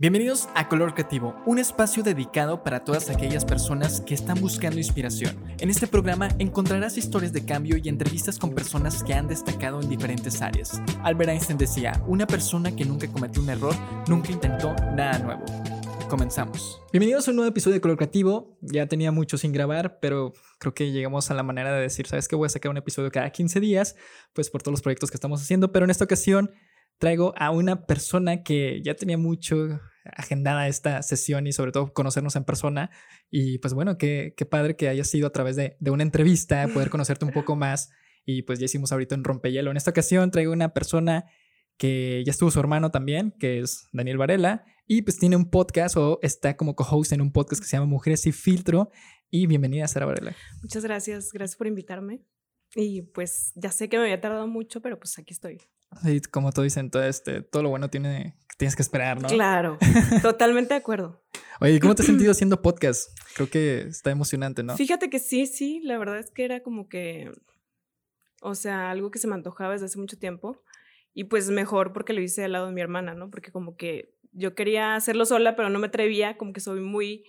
Bienvenidos a Color Creativo, un espacio dedicado para todas aquellas personas que están buscando inspiración. En este programa encontrarás historias de cambio y entrevistas con personas que han destacado en diferentes áreas. Albert Einstein decía, una persona que nunca cometió un error, nunca intentó nada nuevo. Comenzamos. Bienvenidos a un nuevo episodio de Color Creativo. Ya tenía mucho sin grabar, pero creo que llegamos a la manera de decir, ¿sabes qué? Voy a sacar un episodio cada 15 días, pues por todos los proyectos que estamos haciendo, pero en esta ocasión traigo a una persona que ya tenía mucho agendada esta sesión y sobre todo conocernos en persona. Y pues bueno, qué, qué padre que haya sido a través de, de, una entrevista, poder conocerte un poco más. Y pues ya hicimos ahorita en Rompehielo. En esta ocasión traigo una persona que ya estuvo su hermano también, que es Daniel Varela, y pues tiene un podcast o está como co-host en un podcast que se llama Mujeres y Filtro. Y bienvenida, Sara Varela. Muchas gracias, gracias por invitarme. Y pues ya sé que me había tardado mucho, pero pues aquí estoy. Sí, como tú dicen, todo, este, todo lo bueno tiene, tienes que esperar, ¿no? Claro, totalmente de acuerdo. Oye, ¿cómo te has sentido haciendo podcast? Creo que está emocionante, ¿no? Fíjate que sí, sí, la verdad es que era como que, o sea, algo que se me antojaba desde hace mucho tiempo. Y pues mejor porque lo hice al lado de mi hermana, ¿no? Porque como que yo quería hacerlo sola, pero no me atrevía, como que soy muy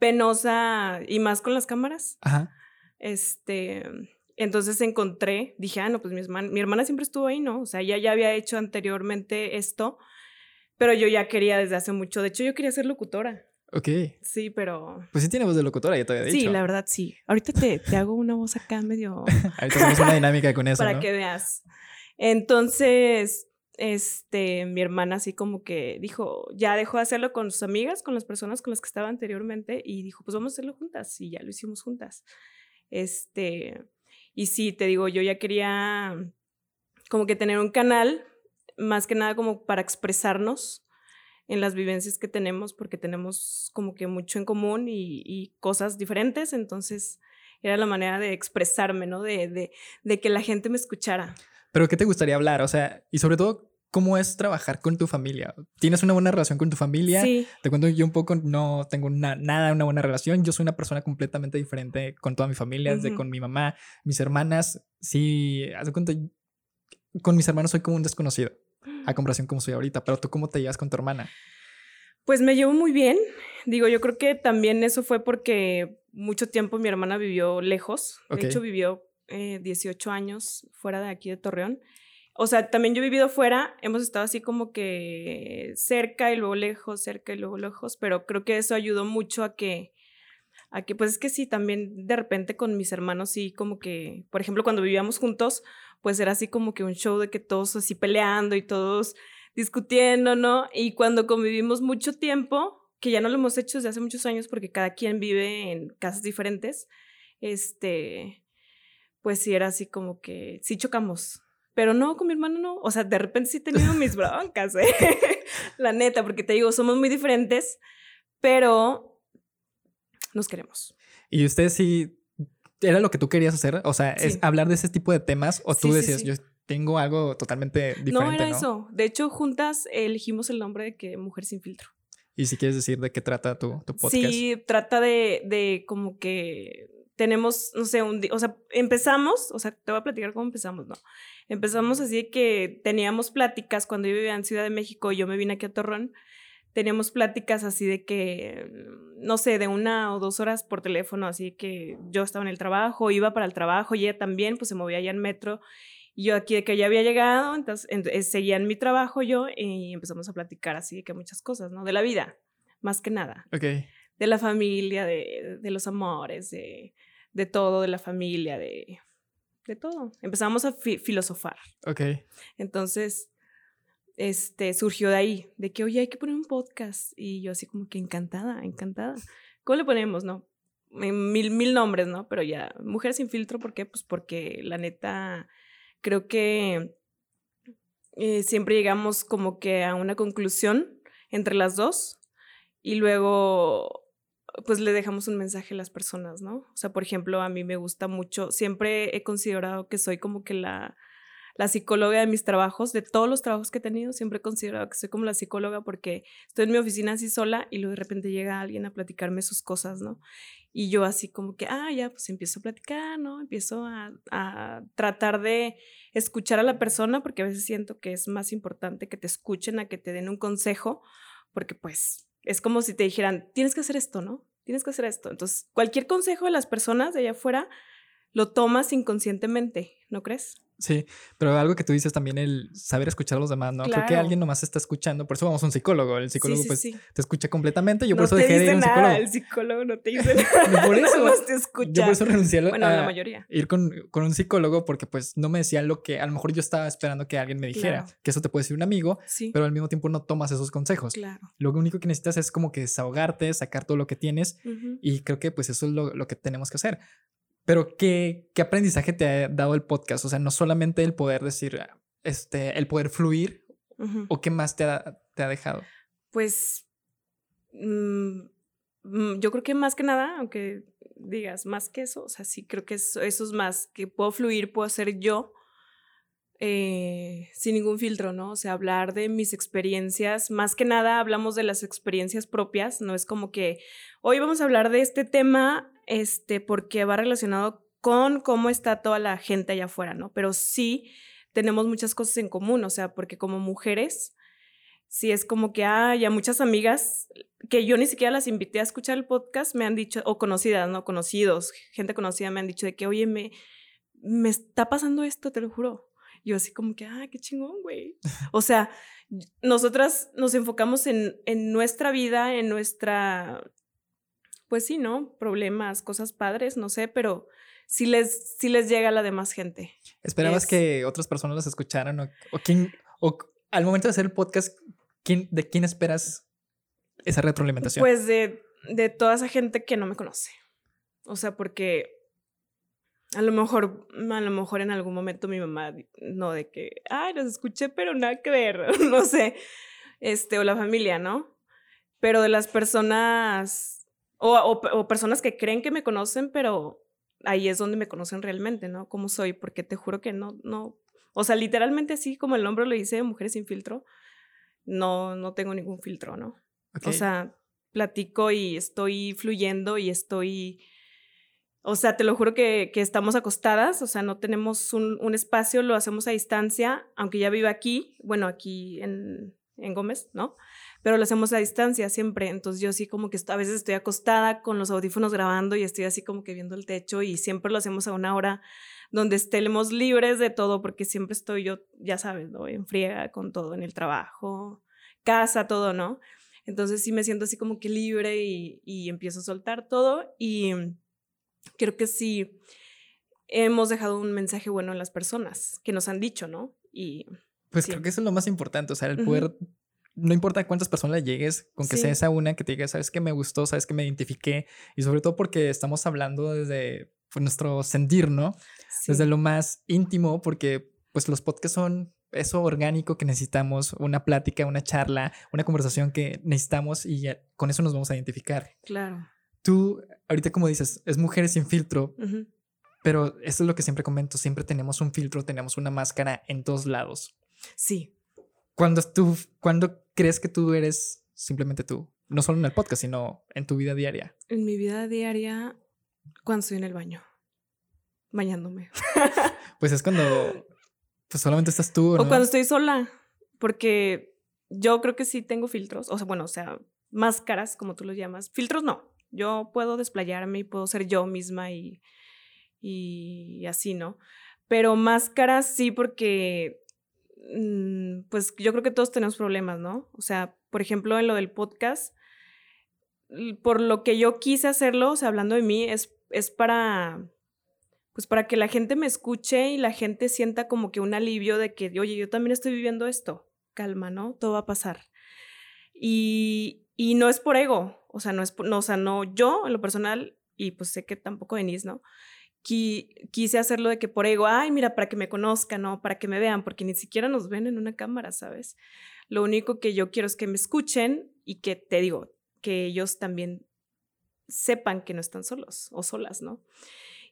penosa y más con las cámaras. Ajá. Este, entonces encontré, dije, ah, no, pues mi hermana, mi hermana siempre estuvo ahí, ¿no? O sea, ella ya había hecho anteriormente esto, pero yo ya quería desde hace mucho. De hecho, yo quería ser locutora. Ok. Sí, pero. Pues sí tiene voz de locutora, ya te había dicho. Sí, la verdad sí. Ahorita te, te hago una voz acá medio. Ahorita hacemos una dinámica con eso. Para que veas. Entonces, este, mi hermana así como que dijo, ya dejó de hacerlo con sus amigas, con las personas con las que estaba anteriormente, y dijo, pues vamos a hacerlo juntas. Y ya lo hicimos juntas. Este. Y sí, te digo, yo ya quería como que tener un canal, más que nada como para expresarnos en las vivencias que tenemos, porque tenemos como que mucho en común y, cosas diferentes, entonces era la manera de expresarme, ¿no? De, de, de que la gente me escuchara. Pero ¿qué te gustaría hablar? O sea, y sobre todo, ¿Cómo es trabajar con tu familia? ¿Tienes una buena relación con tu familia? Sí. Te cuento yo un poco, no tengo nada, una buena relación. Yo soy una persona completamente diferente con toda mi familia, desde con mi mamá, mis hermanas. Sí, haz cuenta, con mis hermanos soy como un desconocido, a comparación como soy ahorita. Pero tú, ¿cómo te llevas con tu hermana? Pues me llevo muy bien. Digo, yo creo que también eso fue porque mucho tiempo mi hermana vivió lejos. De hecho, vivió 18 eh, años fuera de aquí de Torreón. O sea, también yo he vivido fuera, hemos estado así como que cerca y luego lejos, cerca y luego lejos, pero creo que eso ayudó mucho a que, a que, pues es que sí, también de repente con mis hermanos sí, como que, por ejemplo, cuando vivíamos juntos, pues era así como que un show de que todos así peleando y todos discutiendo, ¿no? Y cuando convivimos mucho tiempo, que ya no lo hemos hecho desde hace muchos años porque cada quien vive en casas diferentes, este, pues sí era así como que sí chocamos, pero no, con mi hermano no. O sea, de repente sí he tenido mis broncas, ¿eh? La neta, porque te digo, somos muy diferentes, pero nos queremos. ¿Y usted sí era lo que tú querías hacer? O sea, es hablar de ese tipo de temas o tú decías, yo tengo algo totalmente diferente. No, era eso. De hecho, juntas elegimos el nombre de que Mujer sin filtro. ¿Y si quieres decir de qué trata tu, tu podcast? Sí, trata de, de como que tenemos, no sé, un o sea, empezamos, o sea, te voy a platicar cómo empezamos, ¿no? Empezamos así que teníamos pláticas cuando yo vivía en Ciudad de México y yo me vine aquí a Torrón, teníamos pláticas así de que, no sé, de una o dos horas por teléfono, así que yo estaba en el trabajo, iba para el trabajo y ella también, pues se movía allá en metro. Y yo aquí de que ya había llegado, entonces, entonces seguía en mi trabajo yo y empezamos a platicar así de que muchas cosas, ¿no? De la vida, más que nada. Ok de la familia, de, de los amores, de, de, todo, de la familia, de, de todo. Empezamos a filosofar. Ok. Entonces, este, surgió de ahí, de que, oye, hay que poner un podcast. Y yo así como que encantada, encantada. ¿Cómo le ponemos, no? Mil, mil nombres, ¿no? Pero ya, Mujer sin filtro, ¿por qué? Pues porque la neta, creo que eh, siempre llegamos como que a una conclusión entre las dos y luego pues le dejamos un mensaje a las personas, ¿no? O sea, por ejemplo, a mí me gusta mucho, siempre he considerado que soy como que la, la psicóloga de mis trabajos, de todos los trabajos que he tenido, siempre he considerado que soy como la psicóloga porque estoy en mi oficina así sola y luego de repente llega alguien a platicarme sus cosas, ¿no? Y yo así como que, ah, ya, pues empiezo a platicar, ¿no? Empiezo a, a tratar de escuchar a la persona porque a veces siento que es más importante que te escuchen a que te den un consejo porque pues es como si te dijeran, tienes que hacer esto, ¿no? Tienes que hacer esto. Entonces, cualquier consejo de las personas de allá afuera lo tomas inconscientemente, ¿no crees? Sí, pero algo que tú dices también, el saber escuchar a los demás, ¿no? Creo que alguien nomás está escuchando, por eso vamos a un psicólogo, el psicólogo pues te escucha completamente, yo por eso dejé de ir a un nada, psicólogo. El psicólogo no te dice nada. por eso, te escucha. Yo por eso renuncié bueno, a la mayoría. ir con, con, un psicólogo porque pues no me decía lo que a lo mejor yo estaba esperando que alguien me dijera, que eso te puede decir un amigo, pero al mismo tiempo no tomas esos consejos. Claro. Lo único que necesitas es como que desahogarte, sacar todo lo que tienes y creo que pues eso es lo, lo que tenemos que hacer. Pero ¿qué, ¿qué aprendizaje te ha dado el podcast? O sea, no solamente el poder decir, este, el poder fluir, o qué más te ha, te ha dejado? Pues mm, mm, yo creo que más que nada, aunque digas más que eso, o sea, sí creo que eso, eso es más, que puedo fluir, puedo ser yo eh, sin ningún filtro, ¿no? O sea, hablar de mis experiencias, más que nada hablamos de las experiencias propias, no es como que hoy vamos a hablar de este tema este, porque va relacionado con cómo está toda la gente allá afuera, ¿no? Pero sí tenemos muchas cosas en común, o sea, porque como mujeres, sí es como que, ah, ya muchas amigas que yo ni siquiera las invité a escuchar el podcast me han dicho, o conocidas, ¿no? Conocidos, gente conocida me han dicho de que, oye, me, me está pasando esto, te lo juro. Yo así como que, ah, qué chingón, güey. O sea, nosotras nos enfocamos en, en nuestra vida, en nuestra pues sí, ¿no? Problemas, cosas padres, no sé, pero sí les, sí les llega a la demás gente. ¿Esperabas que otras personas las escucharan o, o, quién, o al momento de hacer el podcast, ¿quién, ¿de quién esperas esa retroalimentación? Pues de, de toda esa gente que no me conoce. O sea, porque a lo mejor, a lo mejor en algún momento mi mamá, no de que, ay, los escuché, pero nada que ver, no sé, este, o la familia, ¿no? Pero de las personas o, personas que creen que me conocen, pero ahí es donde me conocen realmente, ¿no? Cómo soy, porque te juro que no, no, o sea, literalmente así como el nombre lo dice, Mujeres sin filtro, no, no tengo ningún filtro, ¿no? O sea, platico y estoy fluyendo y estoy, o sea, te lo juro que, que estamos acostadas, o sea, no tenemos un, un, espacio, lo hacemos a distancia, aunque ya vivo aquí, bueno, aquí en, en Gómez, ¿no? Pero lo hacemos a distancia siempre. Entonces yo sí como que a veces estoy acostada con los audífonos grabando y estoy así como que viendo el techo y siempre lo hacemos a una hora donde estemos libres de todo porque siempre estoy yo, ya sabes, ¿no? En friega con todo, en el trabajo, casa, todo, ¿no? Entonces sí me siento así como que libre y, y empiezo a soltar todo y creo que sí hemos dejado un mensaje bueno en las personas que nos han dicho, ¿no? Y pues creo que eso es lo más importante, o sea, el poder no importa cuántas personas llegues, con que sea esa una que te diga, sabes que me gustó, sabes que me identifiqué, y sobre todo porque estamos hablando desde pues, nuestro sentir, ¿no? Desde lo más íntimo, porque pues los podcasts son eso orgánico que necesitamos, una plática, una charla, una conversación que necesitamos y con eso nos vamos a identificar. Claro. Tú, ahorita como dices, es mujeres sin filtro, pero eso es lo que siempre comento, siempre tenemos un filtro, tenemos una máscara en todos lados. Sí. Cuando tú, cuando crees que tú eres simplemente tú? No solo en el podcast, sino en tu vida diaria. En mi vida diaria, cuando estoy en el baño, bañándome. pues es cuando pues solamente estás tú. O cuando estoy sola, porque yo creo que sí tengo filtros, o sea, bueno, o sea, máscaras, como tú los llamas. Filtros no, yo puedo desplayarme y puedo ser yo misma y, y así, ¿no? Pero máscaras sí, porque pues yo creo que todos tenemos problemas, ¿no? O sea, por ejemplo, en lo del podcast, por lo que yo quise hacerlo, o sea, hablando de mí, es, es para, pues para que la gente me escuche y la gente sienta como que un alivio de que, oye, yo también estoy viviendo esto, calma, ¿no? Todo va a pasar. Y, y no es por ego, o sea, no es, no, o sea, no, yo en lo personal, y pues sé que tampoco venís, ¿no? Quise hacerlo de que por ego, ay, mira, para que me conozcan, ¿no? Para que me vean, porque ni siquiera nos ven en una cámara, ¿sabes? Lo único que yo quiero es que me escuchen y que te digo, que ellos también sepan que no están solos o solas, ¿no?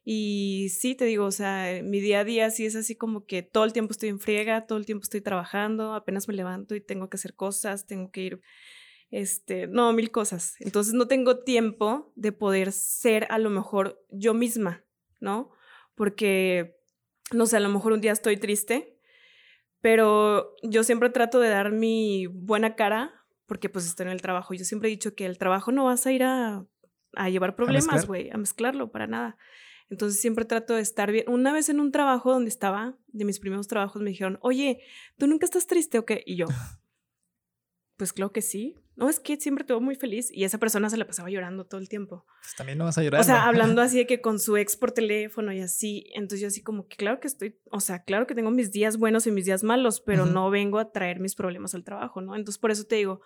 Y sí, te digo, o sea, mi día a día sí es así como que todo el tiempo estoy en friega, todo el tiempo estoy trabajando, apenas me levanto y tengo que hacer cosas, tengo que ir, este, no, mil cosas. Entonces no tengo tiempo de poder ser a lo mejor yo misma, ¿no? Porque, no sé, a lo mejor un día estoy triste, pero yo siempre trato de dar mi buena cara porque pues estoy en el trabajo. Yo siempre he dicho que el trabajo no vas a ir a, a llevar problemas, güey, a, mezclarlo para nada. Entonces siempre trato de estar bien. Una vez en un trabajo donde estaba, de mis primeros trabajos, me dijeron, oye, ¿tú nunca estás triste o qué? Y yo, pues creo que sí. No, es que siempre te muy feliz. Y esa persona se la pasaba llorando todo el tiempo. Pues también no vas a llorar. O sea, hablando así de que con su ex por teléfono y así. Entonces yo así como que claro que estoy, o sea, claro que tengo mis días buenos y mis días malos, pero no vengo a traer mis problemas al trabajo, ¿no? Entonces por eso te digo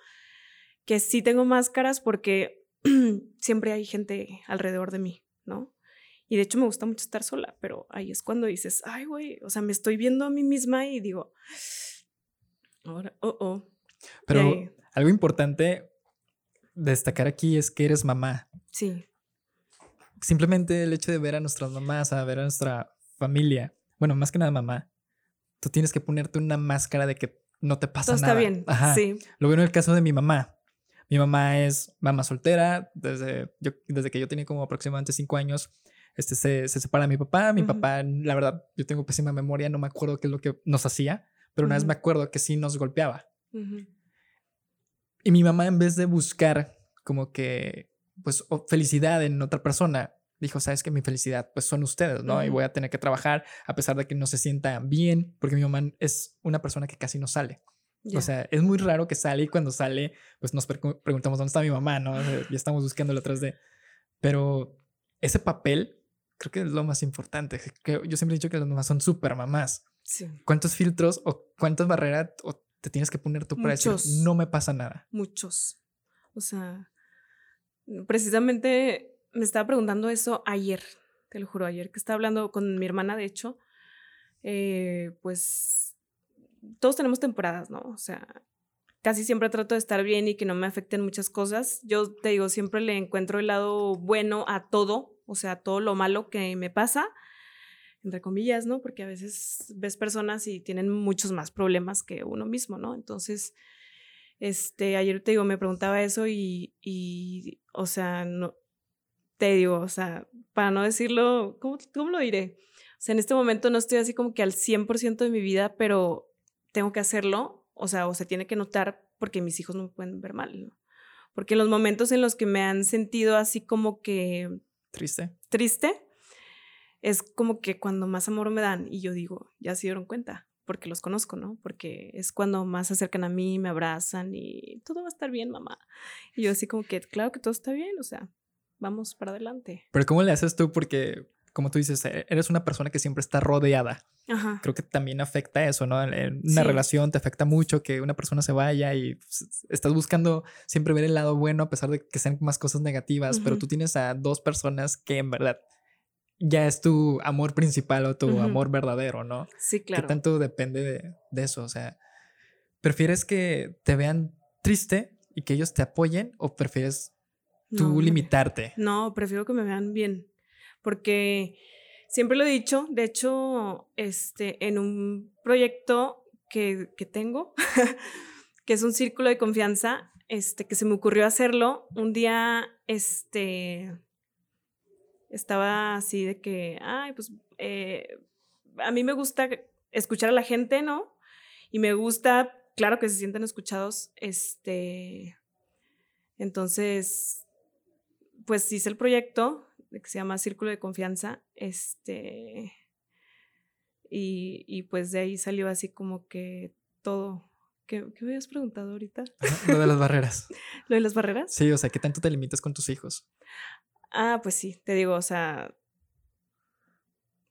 que sí tengo máscaras porque siempre hay gente alrededor de mí, ¿no? Y de hecho me gusta mucho estar sola, pero ahí es cuando dices, ay, güey, o sea, me estoy viendo a mí misma y digo, ahora, oh, oh. Pero algo importante destacar aquí es que eres mamá. Sí. Simplemente el hecho de ver a nuestras mamás, a ver a nuestra familia, bueno, más que nada mamá, tú tienes que ponerte una máscara de que no te pasa nada. Está bien. Ajá. Sí. Lo bueno en el caso de mi mamá. Mi mamá es mamá soltera, desde, yo, desde que yo tenía como aproximadamente cinco años, este, se, se separa mi papá. Mi papá, la verdad, yo tengo pésima memoria, no me acuerdo qué es lo que nos hacía, pero una vez me acuerdo que sí nos golpeaba. Y mi mamá, en vez de buscar como que, pues, felicidad en otra persona, dijo, sabes que mi felicidad, pues, son ustedes, ¿no? Y voy a tener que trabajar a pesar de que no se sienta bien, porque mi mamá es una persona que casi no sale. O sea, es muy raro que sale y cuando sale, pues nos preguntamos dónde está mi mamá, ¿no? Y estamos buscándolo atrás de... Pero ese papel creo que es lo más importante. Yo siempre he dicho que las mamás son súper mamás. Sí. ¿Cuántos filtros o cuántas barreras te tienes que poner tú para decir, no me pasa nada? Muchos. O sea, precisamente me estaba preguntando eso ayer, te lo juro, ayer que estaba hablando con mi hermana, de hecho, eh, pues todos tenemos temporadas, ¿no? O sea, casi siempre trato de estar bien y que no me afecten muchas cosas. Yo te digo, siempre le encuentro el lado bueno a todo, o sea, todo lo malo que me pasa, entre comillas, ¿no? Porque a veces ves personas y tienen muchos más problemas que uno mismo, ¿no? Entonces, este, ayer te digo, me preguntaba eso y, y o sea, no, te digo, o sea, para no decirlo, ¿cómo, ¿cómo lo diré? O sea, en este momento no estoy así como que al 100% de mi vida, pero tengo que hacerlo, o sea, o se tiene que notar porque mis hijos no me pueden ver mal, ¿no? Porque en los momentos en los que me han sentido así como que... Triste. Triste, es como que cuando más amor me dan y yo digo, ya se dieron cuenta, porque los conozco, ¿no? Porque es cuando más se acercan a mí, me abrazan y todo va a estar bien, mamá. Y yo así como que, claro que todo está bien, o sea, vamos para adelante. Pero ¿cómo le haces tú? Porque como tú dices, e-, eres una persona que siempre está rodeada. Creo que también afecta eso, ¿no? En una relación te afecta mucho que una persona se vaya y estás buscando siempre ver el lado bueno a pesar de que sean más cosas negativas, pero tú tienes a dos personas que en verdad ya es tu amor principal o tu amor verdadero, ¿no? Sí, claro. ¿Qué tanto depende de, de eso? O sea, ¿prefieres que te vean triste y que ellos te apoyen o prefieres tú limitarte? No, prefiero que me vean bien porque siempre lo he dicho, de hecho, este, en un proyecto que, que tengo, que es un círculo de confianza, este, que se me ocurrió hacerlo, un día, este, estaba así de que, ay, pues, eh, a mí me gusta escuchar a la gente, ¿no? Y me gusta, claro que se sienten escuchados, este, entonces, pues hice el proyecto, que se llama Círculo de Confianza, este, y, y pues de ahí salió así como que todo. ¿Qué, ¿Qué me habías preguntado ahorita? lo de las barreras. ¿Lo de las barreras? Sí, o sea, ¿qué tanto te limitas con tus hijos? Ah, pues sí, te digo, o sea,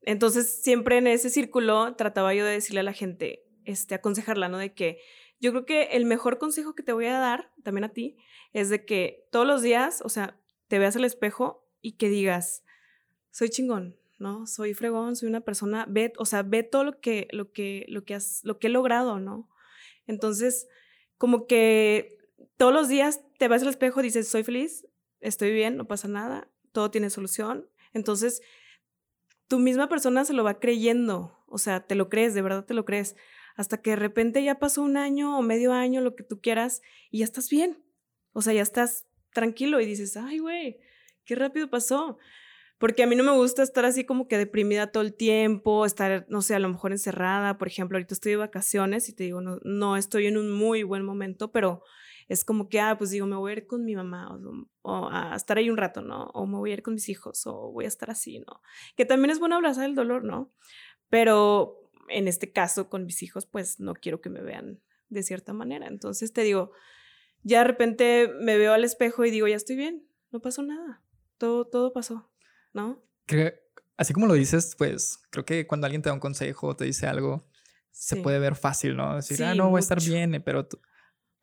entonces siempre en ese círculo trataba yo de decirle a la gente, este, aconsejarla, ¿no? De que yo creo que el mejor consejo que te voy a dar, también a ti, es de que todos los días, o sea, te veas al espejo y que digas, soy chingón, ¿no? Soy fregón, soy una persona, ve, o sea, ve todo lo que, lo que, lo que, has, lo que he logrado, ¿no? Entonces, como que todos los días te vas al espejo dices, soy feliz, estoy bien, no pasa nada, todo tiene solución. Entonces, tu misma persona se lo va creyendo, o sea, te lo crees, de verdad te lo crees, hasta que de repente ya pasó un año o medio año, lo que tú quieras, y ya estás bien, o sea, ya estás tranquilo y dices, ay, güey, qué rápido pasó. Porque a mí no me gusta estar así como que deprimida todo el tiempo, estar, no sé, a lo mejor encerrada. Por ejemplo, ahorita estoy de vacaciones y te digo, no, no estoy en un muy buen momento, pero es como que, ah, pues digo, me voy a ir con mi mamá o, a estar ahí un rato, ¿no? O me voy a ir con mis hijos o voy a estar así, ¿no? Que también es bueno abrazar el dolor, ¿no? Pero en este caso con mis hijos, pues no quiero que me vean de cierta manera. Entonces te digo, ya de repente me veo al espejo y digo, ya estoy bien, no pasó nada, todo, todo pasó, ¿no? Creo, así como lo dices, pues creo que cuando alguien te da un consejo o te dice algo, se puede ver fácil, ¿no? Decir, ah, no, voy a estar bien, pero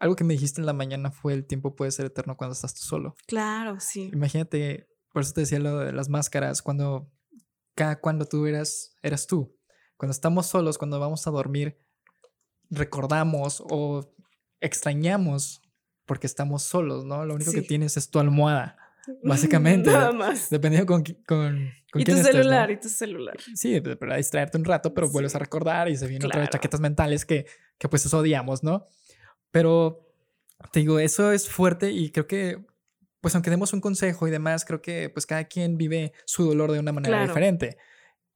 algo que me dijiste en la mañana fue el tiempo puede ser eterno cuando estás tú solo. Claro, sí. Imagínate, por eso te decía lo de las máscaras, cuando cada cuando tú eras, eras tú. Cuando estamos solos, cuando vamos a dormir, recordamos o extrañamos porque estamos solos, ¿no? Lo único que tienes es tu almohada, básicamente. Nada más. Dependiendo con, con, con y tu celular, y tu celular. Sí, para distraerte un rato, pero vuelves a recordar y se vienen otras chaquetas mentales que, que pues eso odiamos, ¿no? Pero te digo, eso es fuerte y creo que, pues aunque demos un consejo y demás, creo que pues cada quien vive su dolor de una manera diferente.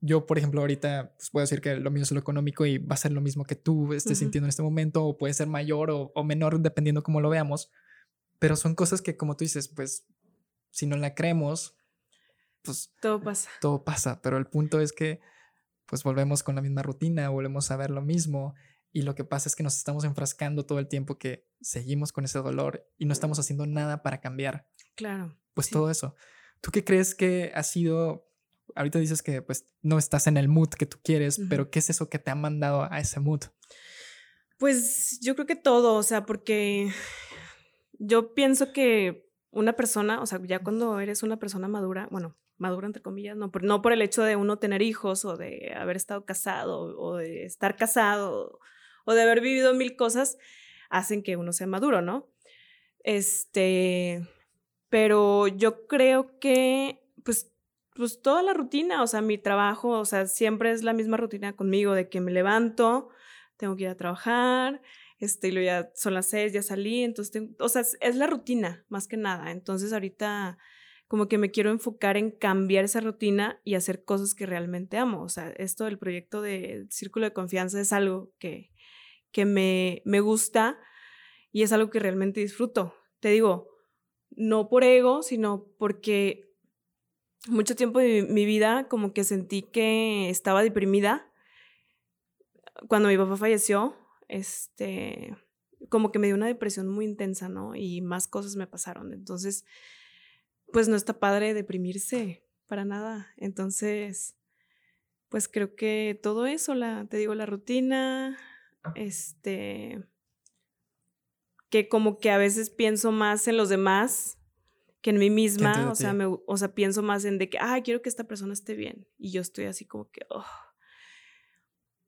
Yo, por ejemplo, ahorita pues, puedo decir que lo mío es lo económico y va a ser lo mismo que tú estés sintiendo en este momento, o puede ser mayor o, o menor, dependiendo cómo lo veamos. Pero son cosas que, como tú dices, pues si no la creemos, pues todo pasa. Todo pasa, pero el punto es que pues volvemos con la misma rutina, volvemos a ver lo mismo y lo que pasa es que nos estamos enfrascando todo el tiempo que seguimos con ese dolor y no estamos haciendo nada para cambiar. Claro. Pues todo eso. ¿Tú qué crees que ha sido? Ahorita dices que pues no estás en el mood que tú quieres, pero ¿qué es eso que te ha mandado a ese mood? Pues yo creo que todo, o sea, porque yo pienso que una persona, o sea, ya cuando eres una persona madura, bueno, madura entre comillas, no por, no por el hecho de uno tener hijos o de haber estado casado o de estar casado o de haber vivido mil cosas hacen que uno sea maduro, ¿no? Este, pero yo creo que, pues, pues toda la rutina, o sea, mi trabajo, o sea, siempre es la misma rutina conmigo de que me levanto, tengo que ir a trabajar, este, y ya son las seis, ya salí, entonces, o sea, es la rutina, más que nada. Entonces, ahorita como que me quiero enfocar en cambiar esa rutina y hacer cosas que realmente amo. O sea, esto del proyecto de Círculo de Confianza es algo que, que me, me gusta y es algo que realmente disfruto. Te digo, no por ego, sino porque mucho tiempo de mi vida como que sentí que estaba deprimida. Cuando mi papá falleció, este, como que me dio una depresión muy intensa, ¿no? Y más cosas me pasaron. Entonces, pues no está padre deprimirse para nada. Entonces, pues creo que todo eso, la, te digo, la rutina, este, que como que a veces pienso más en los demás que en mí misma, o sea, me, o sea, pienso más en de que, ah, quiero que esta persona esté bien, y yo estoy así como que, oh.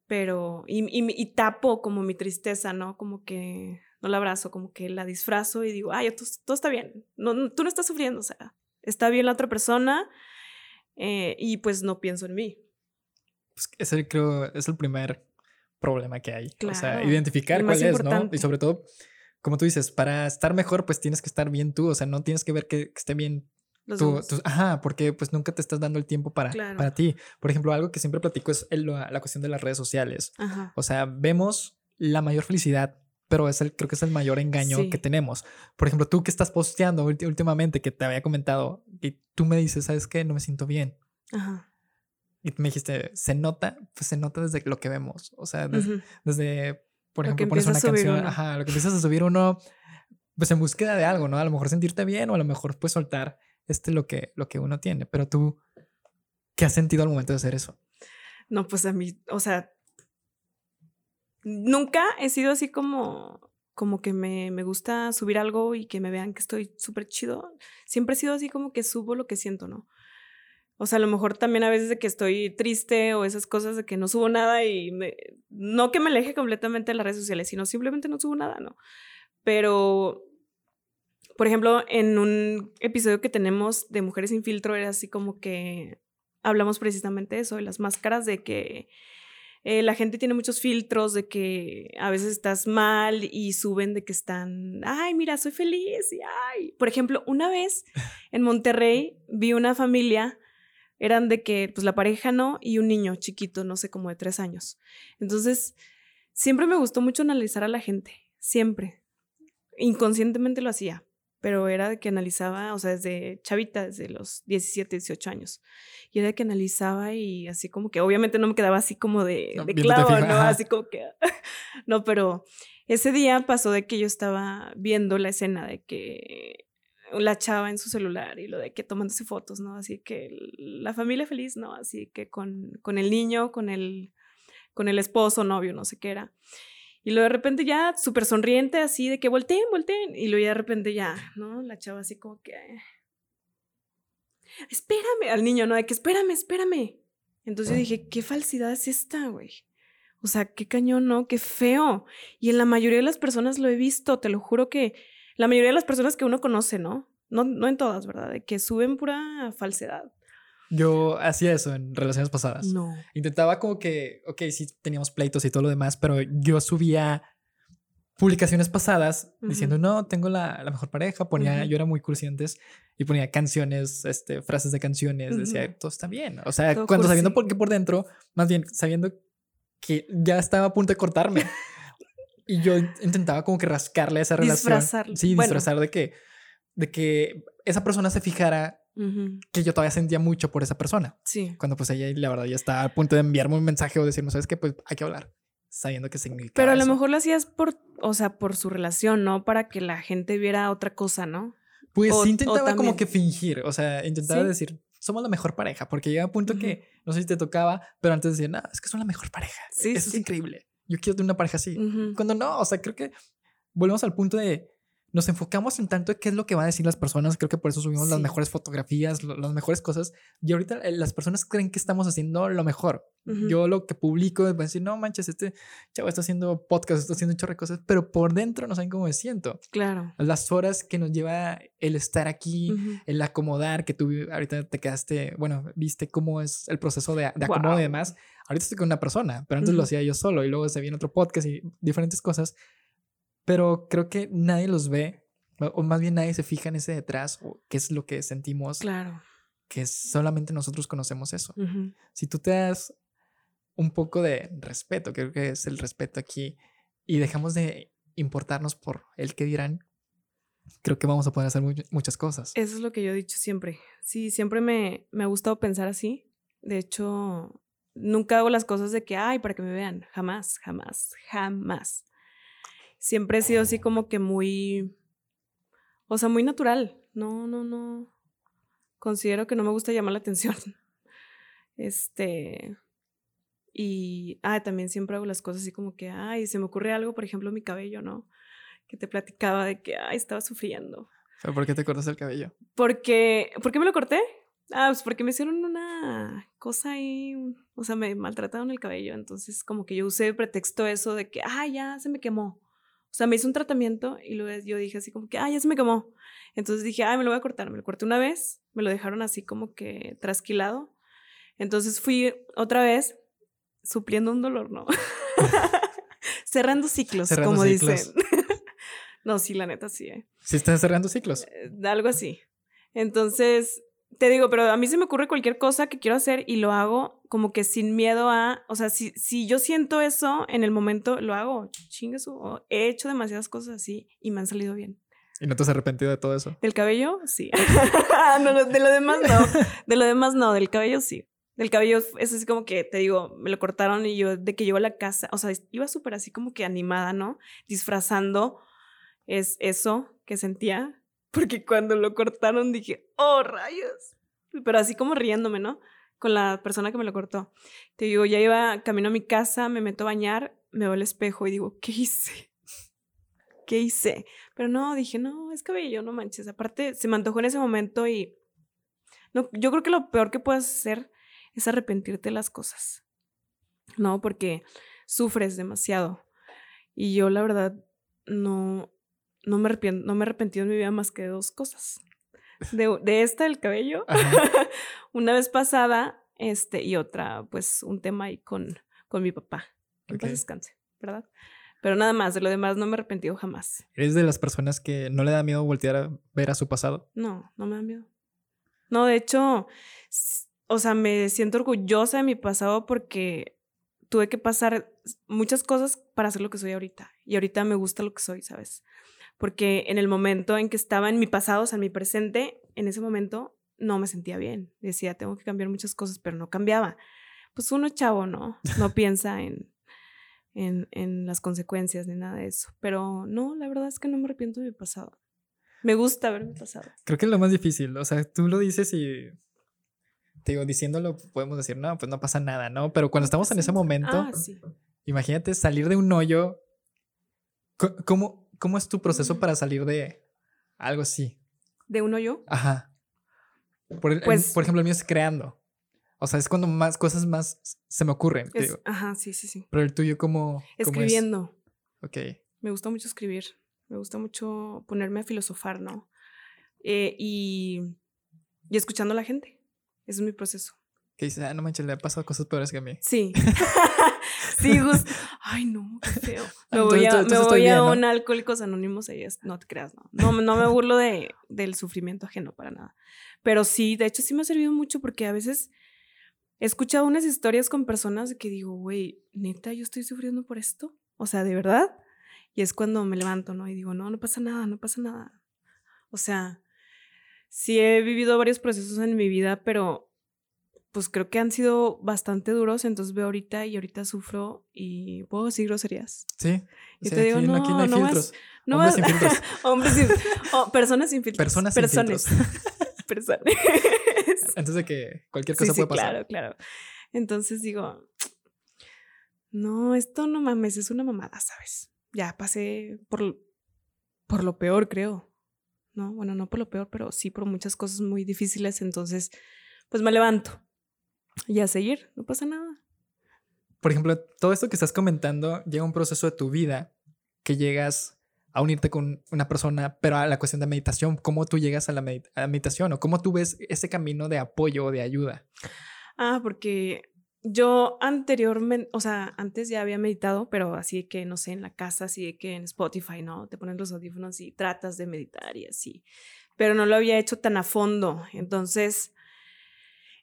pero, y, y, tapo como mi tristeza, ¿no? Como que no la abrazo, como que la disfrazo y digo, ay, todo, está bien, no, tú no estás sufriendo, o sea, está bien la otra persona, eh, y pues no pienso en mí. Pues ese creo es el primer problema que hay. O sea, identificar cuál es, ¿no? Y sobre todo, como tú dices, para estar mejor, pues tienes que estar bien tú. O sea, no tienes que ver que, esté bien tú, ajá, porque pues nunca te estás dando el tiempo para, para ti. Por ejemplo, algo que siempre platico es la, cuestión de las redes sociales. O sea, vemos la mayor felicidad, pero es el, creo que es el mayor engaño que tenemos. Por ejemplo, tú que estás posteando últimamente, que te había comentado, y tú me dices, ¿sabes qué? No me siento bien. Ajá. Y me dijiste, ¿se nota? Pues se nota desde lo que vemos. O sea, desde, por ejemplo, pones una canción, ajá, lo que empiezas a subir uno, pues en búsqueda de algo, ¿no? A lo mejor sentirte bien o a lo mejor pues soltar este lo que, lo que uno tiene. Pero tú, ¿qué has sentido al momento de hacer eso? No, pues a mí, o sea, nunca he sido así como, como que me, me gusta subir algo y que me vean que estoy súper chido. Siempre he sido así como que subo lo que siento, ¿no? O sea, a lo mejor también a veces de que estoy triste o esas cosas de que no subo nada y no que me aleje completamente de las redes sociales, sino simplemente no subo nada, ¿no? Pero, por ejemplo, en un episodio que tenemos de Mujeres sin filtro era así como que hablamos precisamente de eso, de las máscaras, de que eh, la gente tiene muchos filtros, de que a veces estás mal y suben de que están, ay, mira, soy feliz y ay. Por ejemplo, una vez en Monterrey vi una familia eran de que pues la pareja no y un niño chiquito, no sé, como de tres años. Entonces, siempre me gustó mucho analizar a la gente, siempre. inconscientemente lo hacía, pero era de que analizaba, o sea, desde chavita, desde los 17, 18 años. Y era de que analizaba y así como que, obviamente no me quedaba así como de, de clavo, ¿no? Así como que, no, pero ese día pasó de que yo estaba viendo la escena de que la chava en su celular y lo de que tomándose fotos, ¿no? Así que la familia feliz, ¿no? Así que con, con el niño, con el, con el esposo, novio, no sé qué era. Y luego de repente ya súper sonriente, así de que volteen, volteen. Y luego ya de repente ya, ¿no? La chava así como que... Espérame, al niño, ¿no? De que espérame, espérame. Entonces yo dije, ¿qué falsidad es esta, güey? O sea, qué cañón, ¿no? Qué feo. Y en la mayoría de las personas lo he visto, te lo juro que la mayoría de las personas que uno conoce, ¿no? No, no en todas, ¿verdad? De que suben pura falsedad. Yo hacía eso en relaciones pasadas. No. Intentaba como que, ok, sí teníamos pleitos y todo lo demás, pero yo subía publicaciones pasadas diciendo, no, tengo la, la mejor pareja. Ponía, yo era muy cursi y ponía canciones, este, frases de canciones. Decía, todo está bien. O sea, cuando sabiendo por qué por dentro, más bien sabiendo que ya estaba a punto de cortarme. y yo intentaba como que rascarle esa relación. Sí, disfrazar de que, de que esa persona se fijara que yo todavía sentía mucho por esa persona. Sí. Cuando pues ella, la verdad, ya está a punto de enviarme un mensaje o decirme, ¿sabes qué? Pues hay que hablar, sabiendo que significa. Pero a lo mejor lo hacías por, o sea, por su relación, ¿no? Para que la gente viera otra cosa, ¿no? Pues sí intentaba como que fingir, o sea, intentaba decir, somos la mejor pareja, porque llega un punto que, no sé si te tocaba, pero antes decía, no, es que son la mejor pareja. Sí, Eso es increíble. Yo quiero tener una pareja así. Cuando no, o sea, creo que volvemos al punto de nos enfocamos en tanto de qué es lo que van a decir las personas. Creo que por eso subimos las mejores fotografías, las mejores cosas. Y ahorita eh, las personas creen que estamos haciendo lo mejor. Yo lo que publico es decir, no manches, este chavo está haciendo podcast, está haciendo un chorro de cosas, pero por dentro no saben cómo me siento. Claro. Las horas que nos lleva el estar aquí, el acomodar, que tú ahorita te quedaste, bueno, viste cómo es el proceso de, de acomodo y demás. Ahorita estoy con una persona, pero antes lo hacía yo solo y luego se viene otro podcast y diferentes cosas pero creo que nadie los ve, o más bien nadie se fija en ese detrás, o qué es lo que sentimos. Claro. Que solamente nosotros conocemos eso. Si tú te das un poco de respeto, creo que es el respeto aquí, y dejamos de importarnos por el que dirán, creo que vamos a poder hacer muchas cosas. Eso es lo que yo he dicho siempre. Sí, siempre me, me ha gustado pensar así. De hecho, nunca hago las cosas de que, ay, para que me vean. Jamás, jamás, jamás siempre he sido así como que muy, o sea, muy natural. No, no, no. Considero que no me gusta llamar la atención. Este, y, ah, también siempre hago las cosas así como que, ay, se me ocurre algo, por ejemplo, mi cabello, ¿no? Que te platicaba de que, ay, estaba sufriendo. ¿Por qué te cortas el cabello? Porque, ¿por qué me lo corté? Ah, pues porque me hicieron una cosa ahí, o sea, me maltrataron el cabello, entonces como que yo usé pretexto eso de que, ah, ya se me quemó. O sea, me hizo un tratamiento y luego yo dije así como que, ay, ya se me quemó. Entonces dije, ay, me lo voy a cortar. Me lo corté una vez, me lo dejaron así como que trasquilado. Entonces fui otra vez supliendo un dolor, ¿no? cerrando ciclos, como dicen. no, sí, la neta sí. ¿eh? ¿Sí estás cerrando ciclos? Eh, algo así. Entonces, te digo, pero a mí se me ocurre cualquier cosa que quiero hacer y lo hago como que sin miedo a, o sea, si, si yo siento eso en el momento, lo hago, chingue su, he hecho demasiadas cosas así y me han salido bien. ¿Y no te has arrepentido de todo eso? ¿Del cabello? Sí. no, de lo demás no. De lo demás no, del cabello sí. Del cabello es así como que, te digo, me lo cortaron y yo, de que llego a la casa, o sea, iba súper así como que animada, ¿no? Disfrazando es eso que sentía porque cuando lo cortaron dije, oh, rayos. Pero así como riéndome, ¿no? Con la persona que me lo cortó. Te digo, ya iba camino a mi casa, me meto a bañar, me veo al espejo y digo, ¿qué hice? ¿Qué hice? Pero no, dije, no, es cabello, no manches. Aparte, se me antojó en ese momento y yo creo que lo peor que puedes hacer es arrepentirte de las cosas. No, porque sufres demasiado. Y yo, la verdad, no, no me, no me he arrepentido en mi vida más que de dos cosas. De, de esta, el cabello, una vez pasada, este, y otra, pues un tema ahí con, con mi papá. Que okay. descanse, ¿verdad? Pero nada más, de lo demás no me he arrepentido jamás. ¿Eres de las personas que no le da miedo voltear a ver a su pasado? No, no me da miedo. No, de hecho, o sea, me siento orgullosa de mi pasado porque tuve que pasar muchas cosas para ser lo que soy ahorita. Y ahorita me gusta lo que soy, ¿sabes? Porque en el momento en que estaba en mi pasado, o sea, en mi presente, en ese momento no me sentía bien. Decía, tengo que cambiar muchas cosas, pero no cambiaba. Pues uno chavo, ¿no? No piensa en, en, en las consecuencias ni nada de eso. Pero no, la verdad es que no me arrepiento de mi pasado. Me gusta haberme pasado. Creo que es lo más difícil. O sea, tú lo dices y. Te digo, diciéndolo, podemos decir, no, pues no pasa nada, ¿no? Pero cuando estamos en ese momento, Ah, sí. imagínate salir de un hoyo. ¿Cómo, ¿Cómo es tu proceso Mm. para salir de algo así? ¿De uno yo? Ajá. Por, el- el- Pues- por ejemplo, el mío es creando. O sea, es cuando más cosas más se me ocurren. Es- digo. ajá, sí, sí, sí. Pero el tuyo, ¿cómo, cómo es? Escribiendo. Ok. Me gusta mucho escribir. Me gusta mucho ponerme a filosofar, ¿no? Eh, y, y escuchando a la gente. Ese es mi proceso. Que dices, ah, no manches, le han pasado cosas peores que a mí. Sí. sí, Gus. Ay, no, qué feo. Me Entonces, voy a, me voy a ¿no? un Alcohólicos Anónimos es- no te creas, no. No, no me burlo de, del sufrimiento ajeno para nada. Pero sí, de hecho sí me ha servido mucho porque a veces he escuchado unas historias con personas de que digo, güey, neta, yo estoy sufriendo por esto. O sea, ¿de verdad? Y es cuando me levanto, ¿no? Y digo, no, no pasa nada, no pasa nada. O sea, sí he vivido varios procesos en mi vida, pero pues creo que han sido bastante duros, entonces veo ahorita y ahorita sufro y puedo decir groserías. Sí. Y Sí, te digo, aquí, aquí no hay no, no vas- filtros. No Hombres vas- sin filtros. Hombres sin oh, personas sin filtros. Personas sin Personas. Personas. Antes de que cualquier Sí, cosa sí, pueda pasar. claro, claro. Entonces digo, no, esto no mames, es una mamada, ¿sabes? Ya pasé por, por lo peor, creo. No, bueno, no por lo peor, pero sí por muchas cosas muy difíciles. Entonces, pues me levanto y a seguir, no pasa nada. Por ejemplo, todo esto que estás comentando llega un proceso de tu vida que llegas a unirte con una persona, pero a la cuestión de meditación, ¿cómo tú llegas a la, medit- a la meditación o cómo tú ves ese camino de apoyo o de ayuda? Ah, porque yo anteriormente, o sea, antes ya había meditado, pero así de que, no sé, en la casa, así de que en Spotify, ¿no? Te ponen los audífonos y tratas de meditar y así. Pero no lo había hecho tan a fondo. Entonces,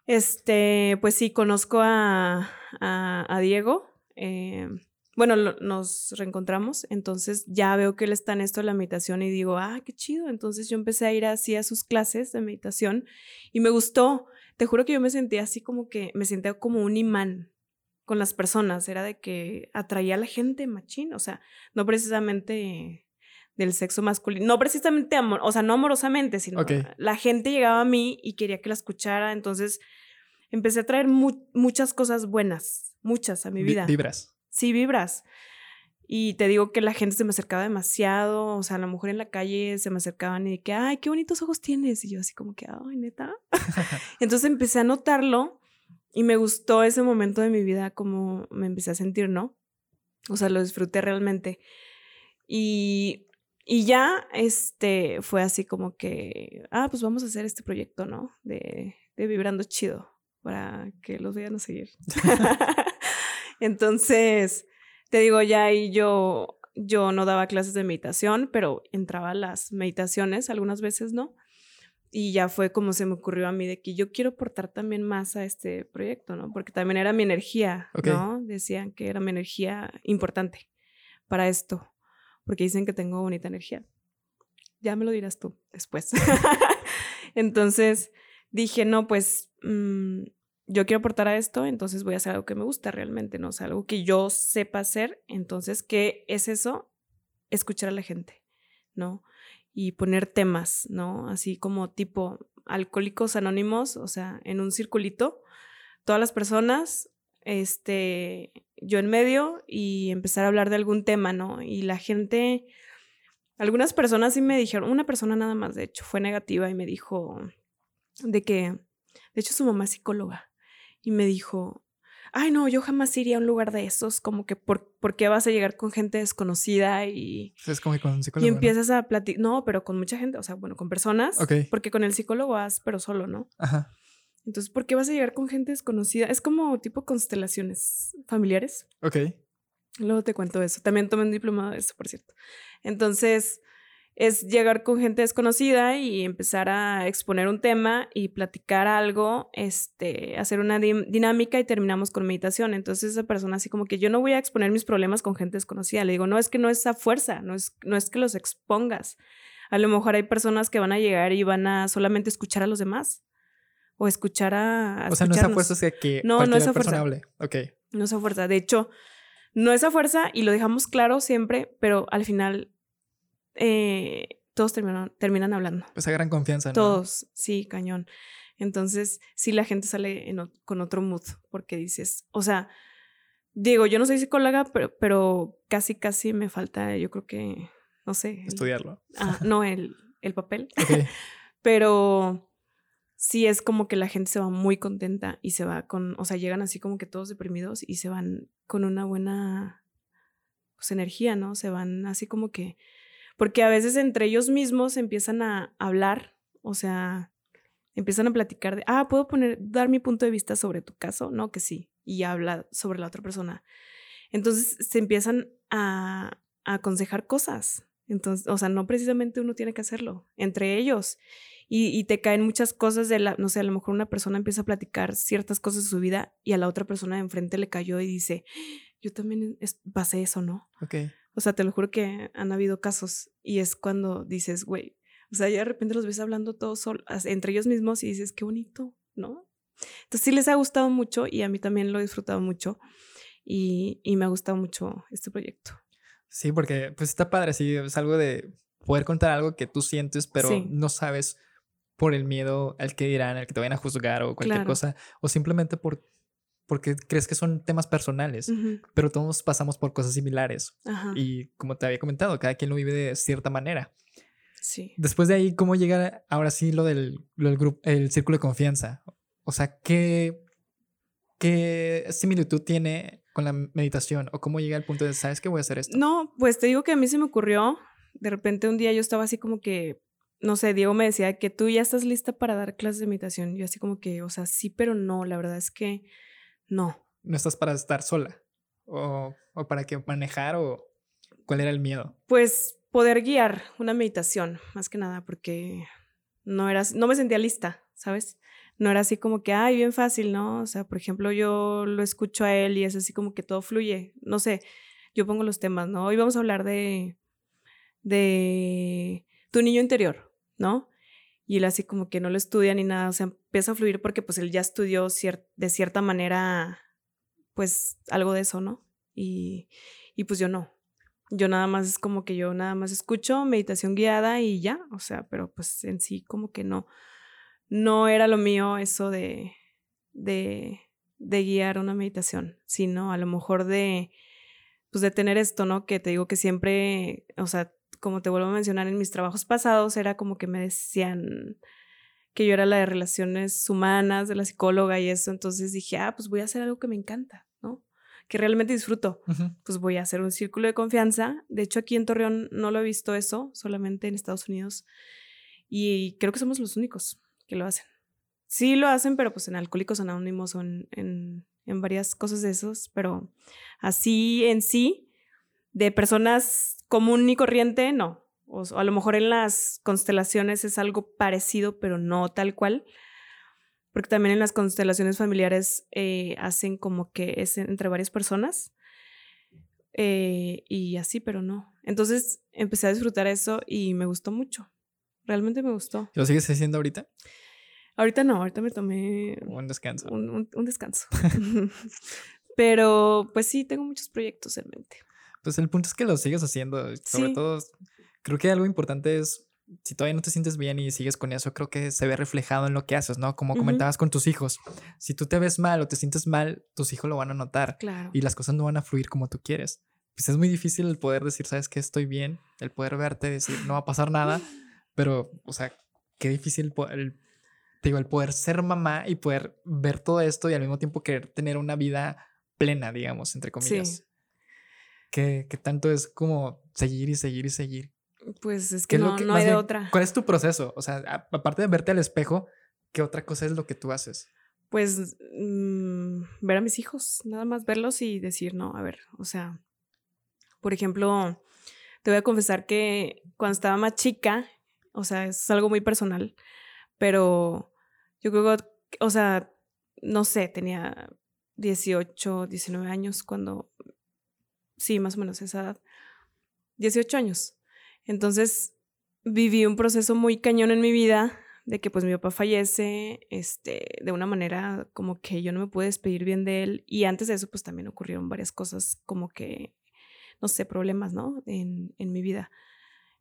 este, pues sí, conozco a, a, a Diego. eh, bueno, nos reencontramos, entonces ya veo que él está en esto de la meditación y digo, ah, qué chido. Entonces yo empecé a ir así a sus clases de meditación y me gustó. Te juro que yo me sentía así como que me sentía como un imán con las personas. Era de que atraía a la gente machín, o sea, no precisamente del sexo masculino, no precisamente amor, o sea, no amorosamente, sino Ok. la gente llegaba a mí y quería que la escuchara, entonces empecé a traer mu- muchas cosas buenas, muchas a mi Vi- vida. Vibras. Sí, vibras. Y te digo que la gente se me acercaba demasiado, o sea, a la mujer en la calle se me acercaban y de que, ay, qué bonitos ojos tienes. Y yo así como que, ay, neta. Entonces empecé a notarlo y me gustó ese momento de mi vida como me empecé a sentir, ¿no? O sea, lo disfruté realmente. Y, y ya, este, fue así como que, ah, pues vamos a hacer este proyecto, ¿no? De, de Vibrando Chido, para que los vayan a seguir. Entonces, te digo, ya ahí yo, yo no daba clases de meditación, pero entraba a las meditaciones, algunas veces no. Y ya fue como se me ocurrió a mí de que yo quiero aportar también más a este proyecto, ¿no? Porque también era mi energía. ¿no? Decían que era mi energía importante para esto, porque dicen que tengo bonita energía. Ya me lo dirás tú después. entonces dije, no, pues mm, yo quiero aportar a esto, entonces voy a hacer algo que me gusta realmente, ¿no? O sea, algo que yo sepa hacer. Entonces, ¿qué es eso? Escuchar a la gente, ¿no? Y poner temas, ¿no? Así como tipo alcohólicos anónimos, o sea, en un circulito, todas las personas, este, yo en medio y empezar a hablar de algún tema, ¿no? Y la gente, algunas personas sí me dijeron, una persona nada más, de hecho, fue negativa y me dijo de que, de hecho, su mamá es psicóloga y me dijo, ay, no, yo jamás iría a un lugar de esos, como que, ¿por, ¿por qué vas a llegar con gente desconocida y, Es como que con un psicólogo. y ¿no? empiezas a platicar? No, pero con mucha gente, o sea, bueno, con personas, Ok. porque con el psicólogo vas, pero solo, ¿no? Ajá. Entonces, ¿por qué vas a llegar con gente desconocida? Es como tipo constelaciones familiares. Ok. Luego te cuento eso. También tomé un diplomado de eso, por cierto. Entonces, es llegar con gente desconocida y empezar a exponer un tema y platicar algo, este, hacer una dinámica y terminamos con meditación. Entonces esa persona así como que yo no voy a exponer mis problemas con gente desconocida. Le digo, no es que no es a fuerza, no es, no es que los expongas. A lo mejor hay personas que van a llegar y van a solamente escuchar a los demás o escuchar a... o sea, no es a fuerza que no, no es a fuerza. Hable. Ok. No es a fuerza. De hecho, no es a fuerza y lo dejamos claro siempre, pero al final eh, todos terminan, terminan hablando. Pues gran confianza, ¿no? Todos, sí, cañón. Entonces, sí, la gente sale con otro mood porque dices, o sea, digo, yo no soy psicóloga, pero, pero casi, casi me falta, yo creo que, no sé. Estudiarlo. ah, no, el, el papel. pero sí es como que la gente se va muy contenta y se va con, o sea, llegan así como que todos deprimidos y se van con una buena pues, energía, ¿no? Se van así como que porque a veces entre ellos mismos empiezan a hablar, o sea, empiezan a platicar de, ah, puedo poner, dar mi punto de vista sobre tu caso, no, que sí, y habla sobre la otra persona. Entonces se empiezan a, aconsejar cosas. Entonces, o sea, no precisamente uno tiene que hacerlo, entre ellos. Y, te caen muchas cosas de la, no sé, a lo mejor una persona empieza a platicar ciertas cosas de su vida y a la otra persona de enfrente le cayó y dice, yo también pasé eso, ¿no? Ok. O sea, te lo juro que han habido casos y es cuando dices, güey, o sea, ya de repente los ves hablando todos sol, entre ellos mismos y dices, qué bonito, ¿no? Entonces sí les ha gustado mucho y a mí también lo he disfrutado mucho y, y me ha gustado mucho este proyecto. Sí, porque pues está padre, sí, es algo de poder contar algo que tú sientes, pero no sabes por el miedo al que dirán, al que te vayan a juzgar o cualquier cosa, o simplemente por porque crees que son temas personales, pero todos pasamos por cosas similares. Y como te había comentado, cada quien lo vive de cierta manera. Sí. Después de ahí, ¿cómo llega ahora sí lo del, grupo, el círculo de confianza? O sea, ¿qué, ¿qué similitud tiene con la meditación? ¿O cómo llega al punto de, ¿sabes que voy a hacer esto? No, pues te digo que a mí se me ocurrió, de repente un día yo estaba así como que, no sé, Diego me decía que tú ya estás lista para dar clases de meditación. Yo así como que, o sea, sí, pero no, la verdad es que no. ¿No estás para estar sola? ¿O, o para qué manejar? ¿O cuál era el miedo? Pues poder guiar una meditación, más que nada, porque no, era, no me sentía lista, ¿sabes? No era así como que, ay, bien fácil, ¿no? O sea, por ejemplo, yo lo escucho a él y es así como que todo fluye. No sé, yo pongo los temas, ¿no? Hoy vamos a hablar de, de tu niño interior, ¿no? y él así como que no lo estudia ni nada, o sea, empieza a fluir porque pues él ya estudió de cierta manera pues algo de eso, ¿no? Y, y pues yo no. Yo nada más es como que yo nada más escucho meditación guiada y ya, o sea, pero pues en sí como que no, no era lo mío eso de, de, de guiar una meditación, sino a lo mejor de, pues de tener esto, ¿no? Que te digo que siempre, o sea, como te vuelvo a mencionar, en mis trabajos pasados era como que me decían que yo era la de relaciones humanas, de la psicóloga y eso, entonces dije, ah, pues voy a hacer algo que me encanta, ¿no? Que realmente disfruto. Pues voy a hacer un círculo de confianza. De hecho, aquí en Torreón no lo he visto eso, solamente en Estados Unidos. Y creo que somos los únicos que lo hacen. Sí lo hacen, pero pues en Alcohólicos Anónimos o en, en, en varias cosas de esos, pero así en sí, de personas común y corriente, no. O, a lo mejor en las constelaciones es algo parecido, pero no tal cual. Porque también en las constelaciones familiares eh, hacen como que es entre varias personas. Eh, y así, pero no. Entonces empecé a disfrutar eso y me gustó mucho. Realmente me gustó. ¿Lo sigues haciendo ahorita? Ahorita no, ahorita me tomé un descanso. Un, un descanso. pero pues sí, tengo muchos proyectos en mente. Pues el punto es que lo sigues haciendo. Sobre todo, creo que algo importante es, si todavía no te sientes bien y sigues con eso, creo que se ve reflejado en lo que haces, ¿no? Como comentabas con tus hijos. Si tú te ves mal o te sientes mal, tus hijos lo van a notar. Claro. Y las cosas no van a fluir como tú quieres. Pues es muy difícil el poder decir, ¿sabes qué? Estoy bien. El poder verte, decir, no va a pasar nada. Pero, o sea, qué difícil el, digo, el poder ser mamá y poder ver todo esto y al mismo tiempo querer tener una vida plena, digamos, entre comillas. Sí que, tanto es como seguir y seguir y seguir. Pues es que no, no hay de otra. ¿Cuál es tu proceso? O sea, aparte de verte al espejo, ¿qué otra cosa es lo que tú haces? Pues mm, ver a mis hijos, nada más verlos y decir, no, a ver, o sea, por ejemplo, te voy a confesar que cuando estaba más chica, o sea, es algo muy personal, pero yo creo que, o sea, no sé, tenía 18, 19 años cuando, sí, más o menos esa edad, 18 años. Entonces, viví un proceso muy cañón en mi vida de que pues mi papá fallece, este, de una manera como que yo no me pude despedir bien de él y antes de eso pues también ocurrieron varias cosas como que, no sé, problemas, ¿no? En, en mi vida.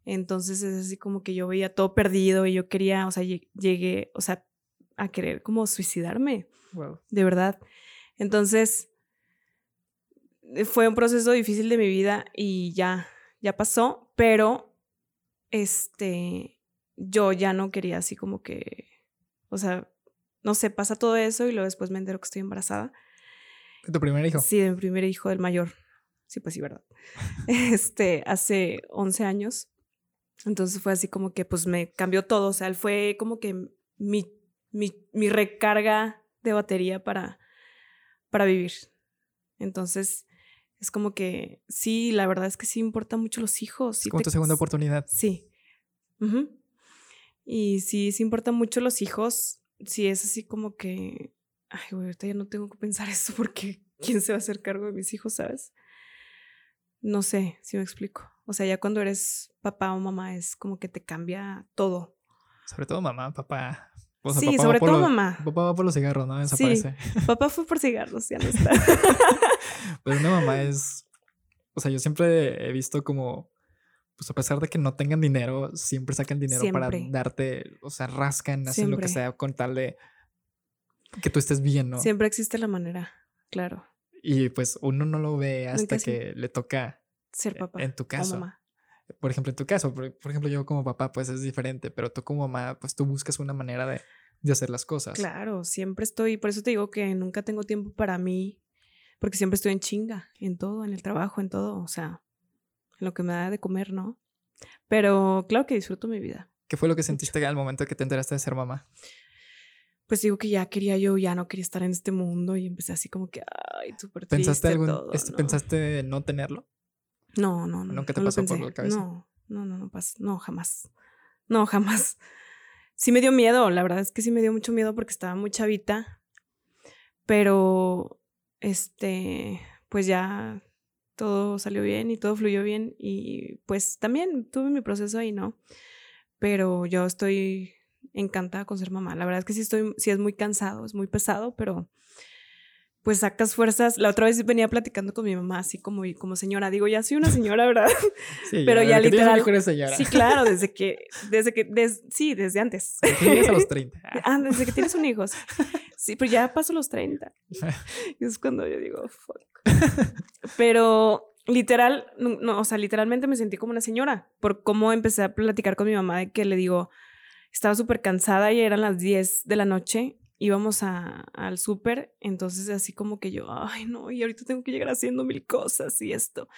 Entonces es así como que yo veía todo perdido y yo quería, o sea, llegué, o sea, a querer como suicidarme. Wow. De verdad. Entonces, fue un proceso difícil de mi vida y ya, ya pasó, pero este, yo ya no quería así como que, o sea, no sé, pasa todo eso y luego después me entero que estoy embarazada. ¿De tu primer hijo? Sí, de mi primer hijo, del mayor. Sí, pues sí, ¿verdad? este, hace 11 años. Entonces fue así como que pues me cambió todo, o sea, él fue como que mi, mi, mi recarga de batería para, para vivir. Entonces, es como que sí, la verdad es que sí importa mucho los hijos. Es como tu segunda oportunidad. Sí. Y sí, sí importa mucho los hijos. Sí, es así como que, ay, güey, ahorita ya no tengo que pensar eso porque ¿quién se va a hacer cargo de mis hijos, sabes? No sé si me explico. O sea, ya cuando eres papá o mamá es como que te cambia todo. Sobre todo mamá, papá. Sí, sobre todo mamá. Papá va por los cigarros, ¿no? Desaparece. Sí, papá fue por cigarros, ya no está. Pero una mamá es. O sea, yo siempre he visto como. Pues a pesar de que no tengan dinero, siempre sacan dinero para darte. O sea, rascan, hacen lo que sea con tal de que tú estés bien, ¿no? Siempre existe la manera, claro. Y pues uno no lo ve hasta que le toca ser papá. En tu caso. mamá. Por ejemplo, en tu caso, por, ejemplo, yo como papá, pues es diferente, pero tú como mamá, pues tú buscas una manera de, de hacer las cosas. Claro, siempre estoy, por eso te digo que nunca tengo tiempo para mí, porque siempre estoy en chinga, en todo, en el trabajo, en todo, o sea, en lo que me da de comer, ¿no? Pero claro que disfruto mi vida. ¿Qué fue lo que sentiste al momento que te enteraste de ser mamá? Pues digo que ya quería yo, ya no quería estar en este mundo y empecé así como que, ay, súper triste. ¿Pensaste, algún, ¿Pensaste no tenerlo? No, no, no. ¿Nunca te pasó por la cabeza? No, no, no, no, no, jamás. No, jamás. Sí me dio miedo, la verdad es que sí me dio mucho miedo porque estaba muy chavita, pero este, pues ya todo salió bien y todo fluyó bien y pues también tuve mi proceso ahí, ¿no? Pero yo estoy encantada con ser mamá. La verdad es que sí estoy, sí es muy cansado, es muy pesado, pero pues sacas fuerzas. La otra vez venía platicando con mi mamá, así como, como señora. Digo, ya soy una señora, ¿verdad? Sí, pero ya, literal. Señora. Sí, claro, desde que, desde que, sí, desde antes. Desde a los 30. Ah, desde que tienes un hijo. Sí, pero ya paso los 30. Y es cuando yo digo, fuck. Pero literal, no, o sea, literalmente me sentí como una señora por cómo empecé a platicar con mi mamá de que le digo, estaba súper cansada y eran las 10 de la noche íbamos a, al súper, entonces así como que yo, ay no, y ahorita tengo que llegar haciendo mil cosas y esto.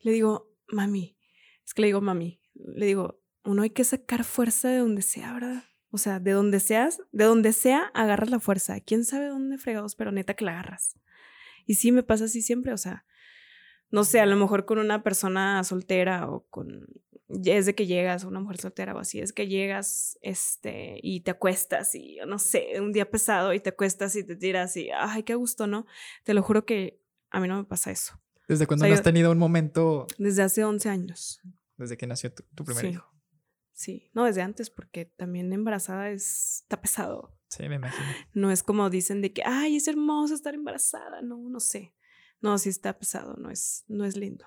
Le digo, mami, es que le digo, mami, le digo, uno hay que sacar fuerza de donde sea, ¿verdad? O sea, de donde seas, de donde sea, agarras la fuerza. ¿Quién sabe dónde fregados, pero neta que la agarras? Y sí me pasa así siempre, o sea, no sé, a lo mejor con una persona soltera o con es de que llegas, una mujer soltera o así, es que llegas este, y te acuestas y, no sé, un día pesado y te acuestas y te tiras y, ay, qué gusto, ¿no? Te lo juro que a mí no me pasa eso. ¿Desde cuándo no has tenido un momento? Desde hace 11 años. Desde que nació tu, primer hijo. Sí, no, desde antes, porque también embarazada es, está pesado. Sí, me imagino. No es como dicen de que, ay, es hermoso estar embarazada. No, no sé. No, sí está pesado, no es, no es lindo.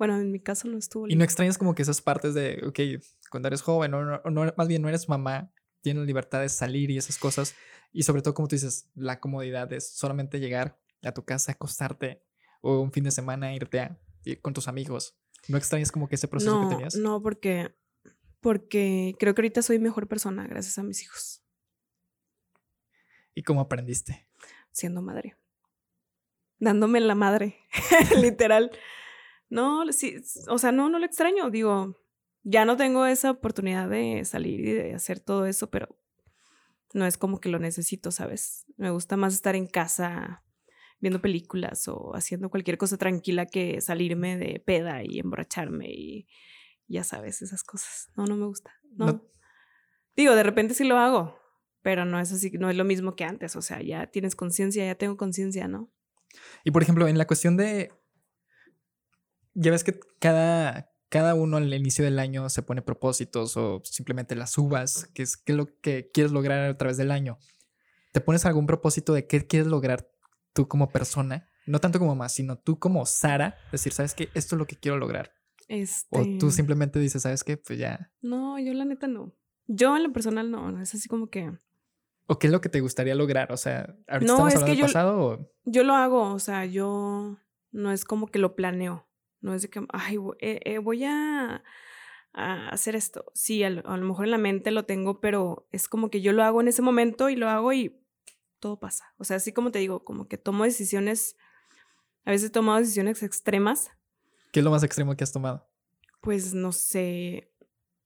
Bueno, en mi caso no estuvo. Y no extrañas como que esas partes de, ok, cuando eres joven, o no, más bien no eres mamá, tienes libertad de salir y esas cosas. Y sobre todo, como tú dices, la comodidad es solamente llegar a tu casa, acostarte o un fin de semana irte a, con tus amigos. ¿No extrañas como que ese proceso que tenías? No, porque, porque creo que ahorita soy mejor persona gracias a mis hijos. ¿Y cómo aprendiste? Siendo madre. Dándome la madre, literal. No, sí, o sea, no, no lo extraño. Digo, ya no tengo esa oportunidad de salir y de hacer todo eso, pero no es como que lo necesito, ¿sabes? Me gusta más estar en casa viendo películas o haciendo cualquier cosa tranquila que salirme de peda y emborracharme y ya sabes, esas cosas. No, no me gusta. No. Digo, de repente sí lo hago, pero no es así, no es lo mismo que antes. O sea, ya tienes conciencia, ya tengo conciencia, ¿no? Y por ejemplo, en la cuestión de. Ya ves que cada, cada uno al inicio del año se pone propósitos o simplemente las uvas, que es, qué es lo que quieres lograr a través del año. ¿Te pones algún propósito de qué quieres lograr tú como persona? No tanto como más, sino tú como Sara, decir, ¿sabes qué? Esto es lo que quiero lograr. O tú este simplemente dices, ¿sabes qué? Pues ya. No, yo la neta no. Yo en lo personal no, es así como que... ¿O qué es lo que te gustaría lograr? O sea, ahorita no, estamos es que yo, pasado Yo lo hago, o sea, yo no es como que lo planeo. No es de que, ay, eh, eh, voy a, hacer esto. Sí, a lo, mejor en la mente lo tengo, pero es como que yo lo hago en ese momento y lo hago y todo pasa. O sea, así como te digo, como que tomo decisiones, a veces he tomado decisiones extremas. ¿Qué es lo más extremo que has tomado? Pues no sé,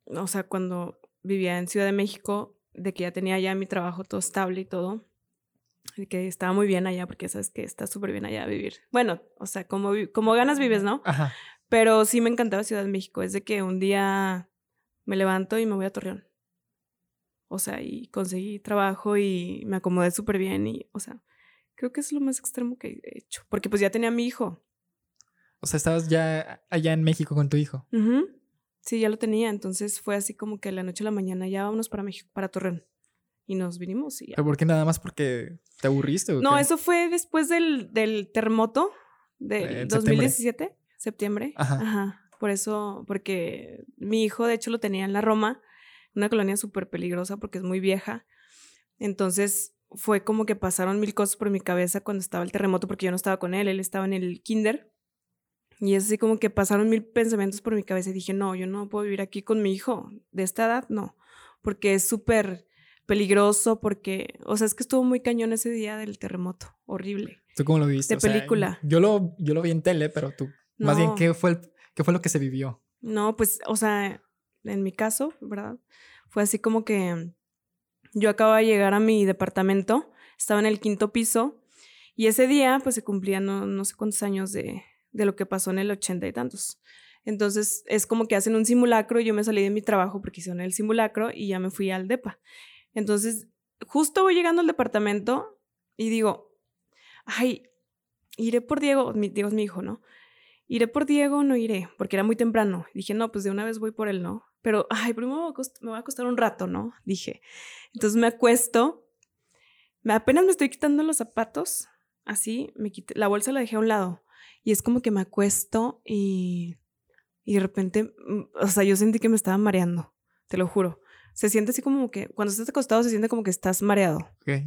o sea, cuando vivía en Ciudad de México, de que ya tenía ya mi trabajo todo estable y todo, que estaba muy bien allá, porque sabes que está súper bien allá vivir. Bueno, o sea, como, como ganas vives, ¿no? Ajá. Pero sí me encantaba Ciudad de México. Es de que un día me levanto y me voy a Torreón. O sea, y conseguí trabajo y me acomodé súper bien y, o sea, creo que es lo más extremo que he hecho. Porque pues ya tenía a mi hijo. O sea, estabas ya allá en México con tu hijo. Sí, ya lo tenía. Entonces fue así como que la noche a la mañana ya vámonos para México, para Torreón y nos vinimos y ¿Pero por qué nada más? ¿Porque te aburriste? O no, eso fue después del, del terremoto de 2017, septiembre. Ajá. Ajá. Por eso, porque mi hijo de hecho lo tenía en la Roma, una colonia súper peligrosa porque es muy vieja. Entonces fue como que pasaron mil cosas por mi cabeza cuando estaba el terremoto porque yo no estaba con él, él estaba en el kinder. Y es así como que pasaron mil pensamientos por mi cabeza y dije, no, yo no puedo vivir aquí con mi hijo de esta edad, no, porque es súper peligroso porque, o sea, es que estuvo muy cañón ese día del terremoto, horrible. ¿Tú cómo lo viste? De película. yo, lo, yo lo vi en tele, pero tú, más bien, ¿qué fue, ¿qué fue lo que se vivió? No, pues, o sea, en mi caso, ¿verdad? Fue así como que yo acababa de llegar a mi departamento, estaba en el quinto piso y ese día, pues, se cumplían no, no sé cuántos años de, de lo que pasó en el ochenta y tantos. Entonces es como que hacen un simulacro y yo me salí de mi trabajo porque hicieron el simulacro y ya me fui al DEPA. Entonces, justo voy llegando al departamento y digo, ay, iré por Diego, Diego es mi hijo, ¿no? ¿Iré por Diego no iré? Porque era muy temprano. Dije, no, pues de una vez voy por él, ¿no? Pero, ay, primero me va a costar un rato, ¿no? Dije. Entonces me acuesto, me, apenas me estoy quitando los zapatos, así, me quité, la bolsa la dejé a un lado. Y es como que me acuesto y, y de repente, mm, o sea, yo sentí que me estaba mareando, te lo juro se siente así como que cuando estás acostado se siente como que estás mareado.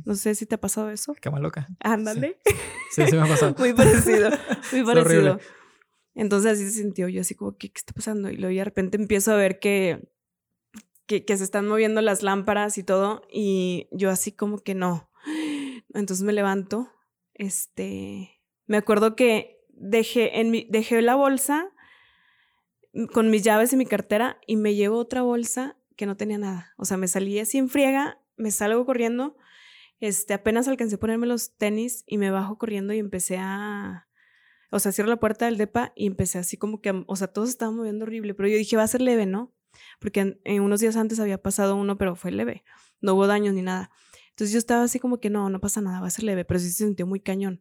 No sé si te ha pasado eso. Cama loca. Ándale. Sí, sí, me ha pasado. muy parecido, muy parecido. Entonces así se sintió yo así como, ¿qué, ¿qué, está pasando? Y luego de repente empiezo a ver que, que, que se están moviendo las lámparas y todo y yo así como que no. Entonces me levanto, este, me acuerdo que dejé, en mi, dejé la bolsa con mis llaves y mi cartera y me llevo otra bolsa que no tenía nada. O sea, me salí así en friega, me salgo corriendo, este, apenas alcancé a ponerme los tenis y me bajo corriendo y empecé a, o sea, cierro la puerta del depa y empecé así como que, o sea, todo se estaba moviendo horrible, pero yo dije, va a ser leve, ¿no? Porque en, unos días antes había pasado uno, pero fue leve, no hubo daños ni nada. Entonces yo estaba así como que no, no pasa nada, va a ser leve, pero sí se sintió muy cañón.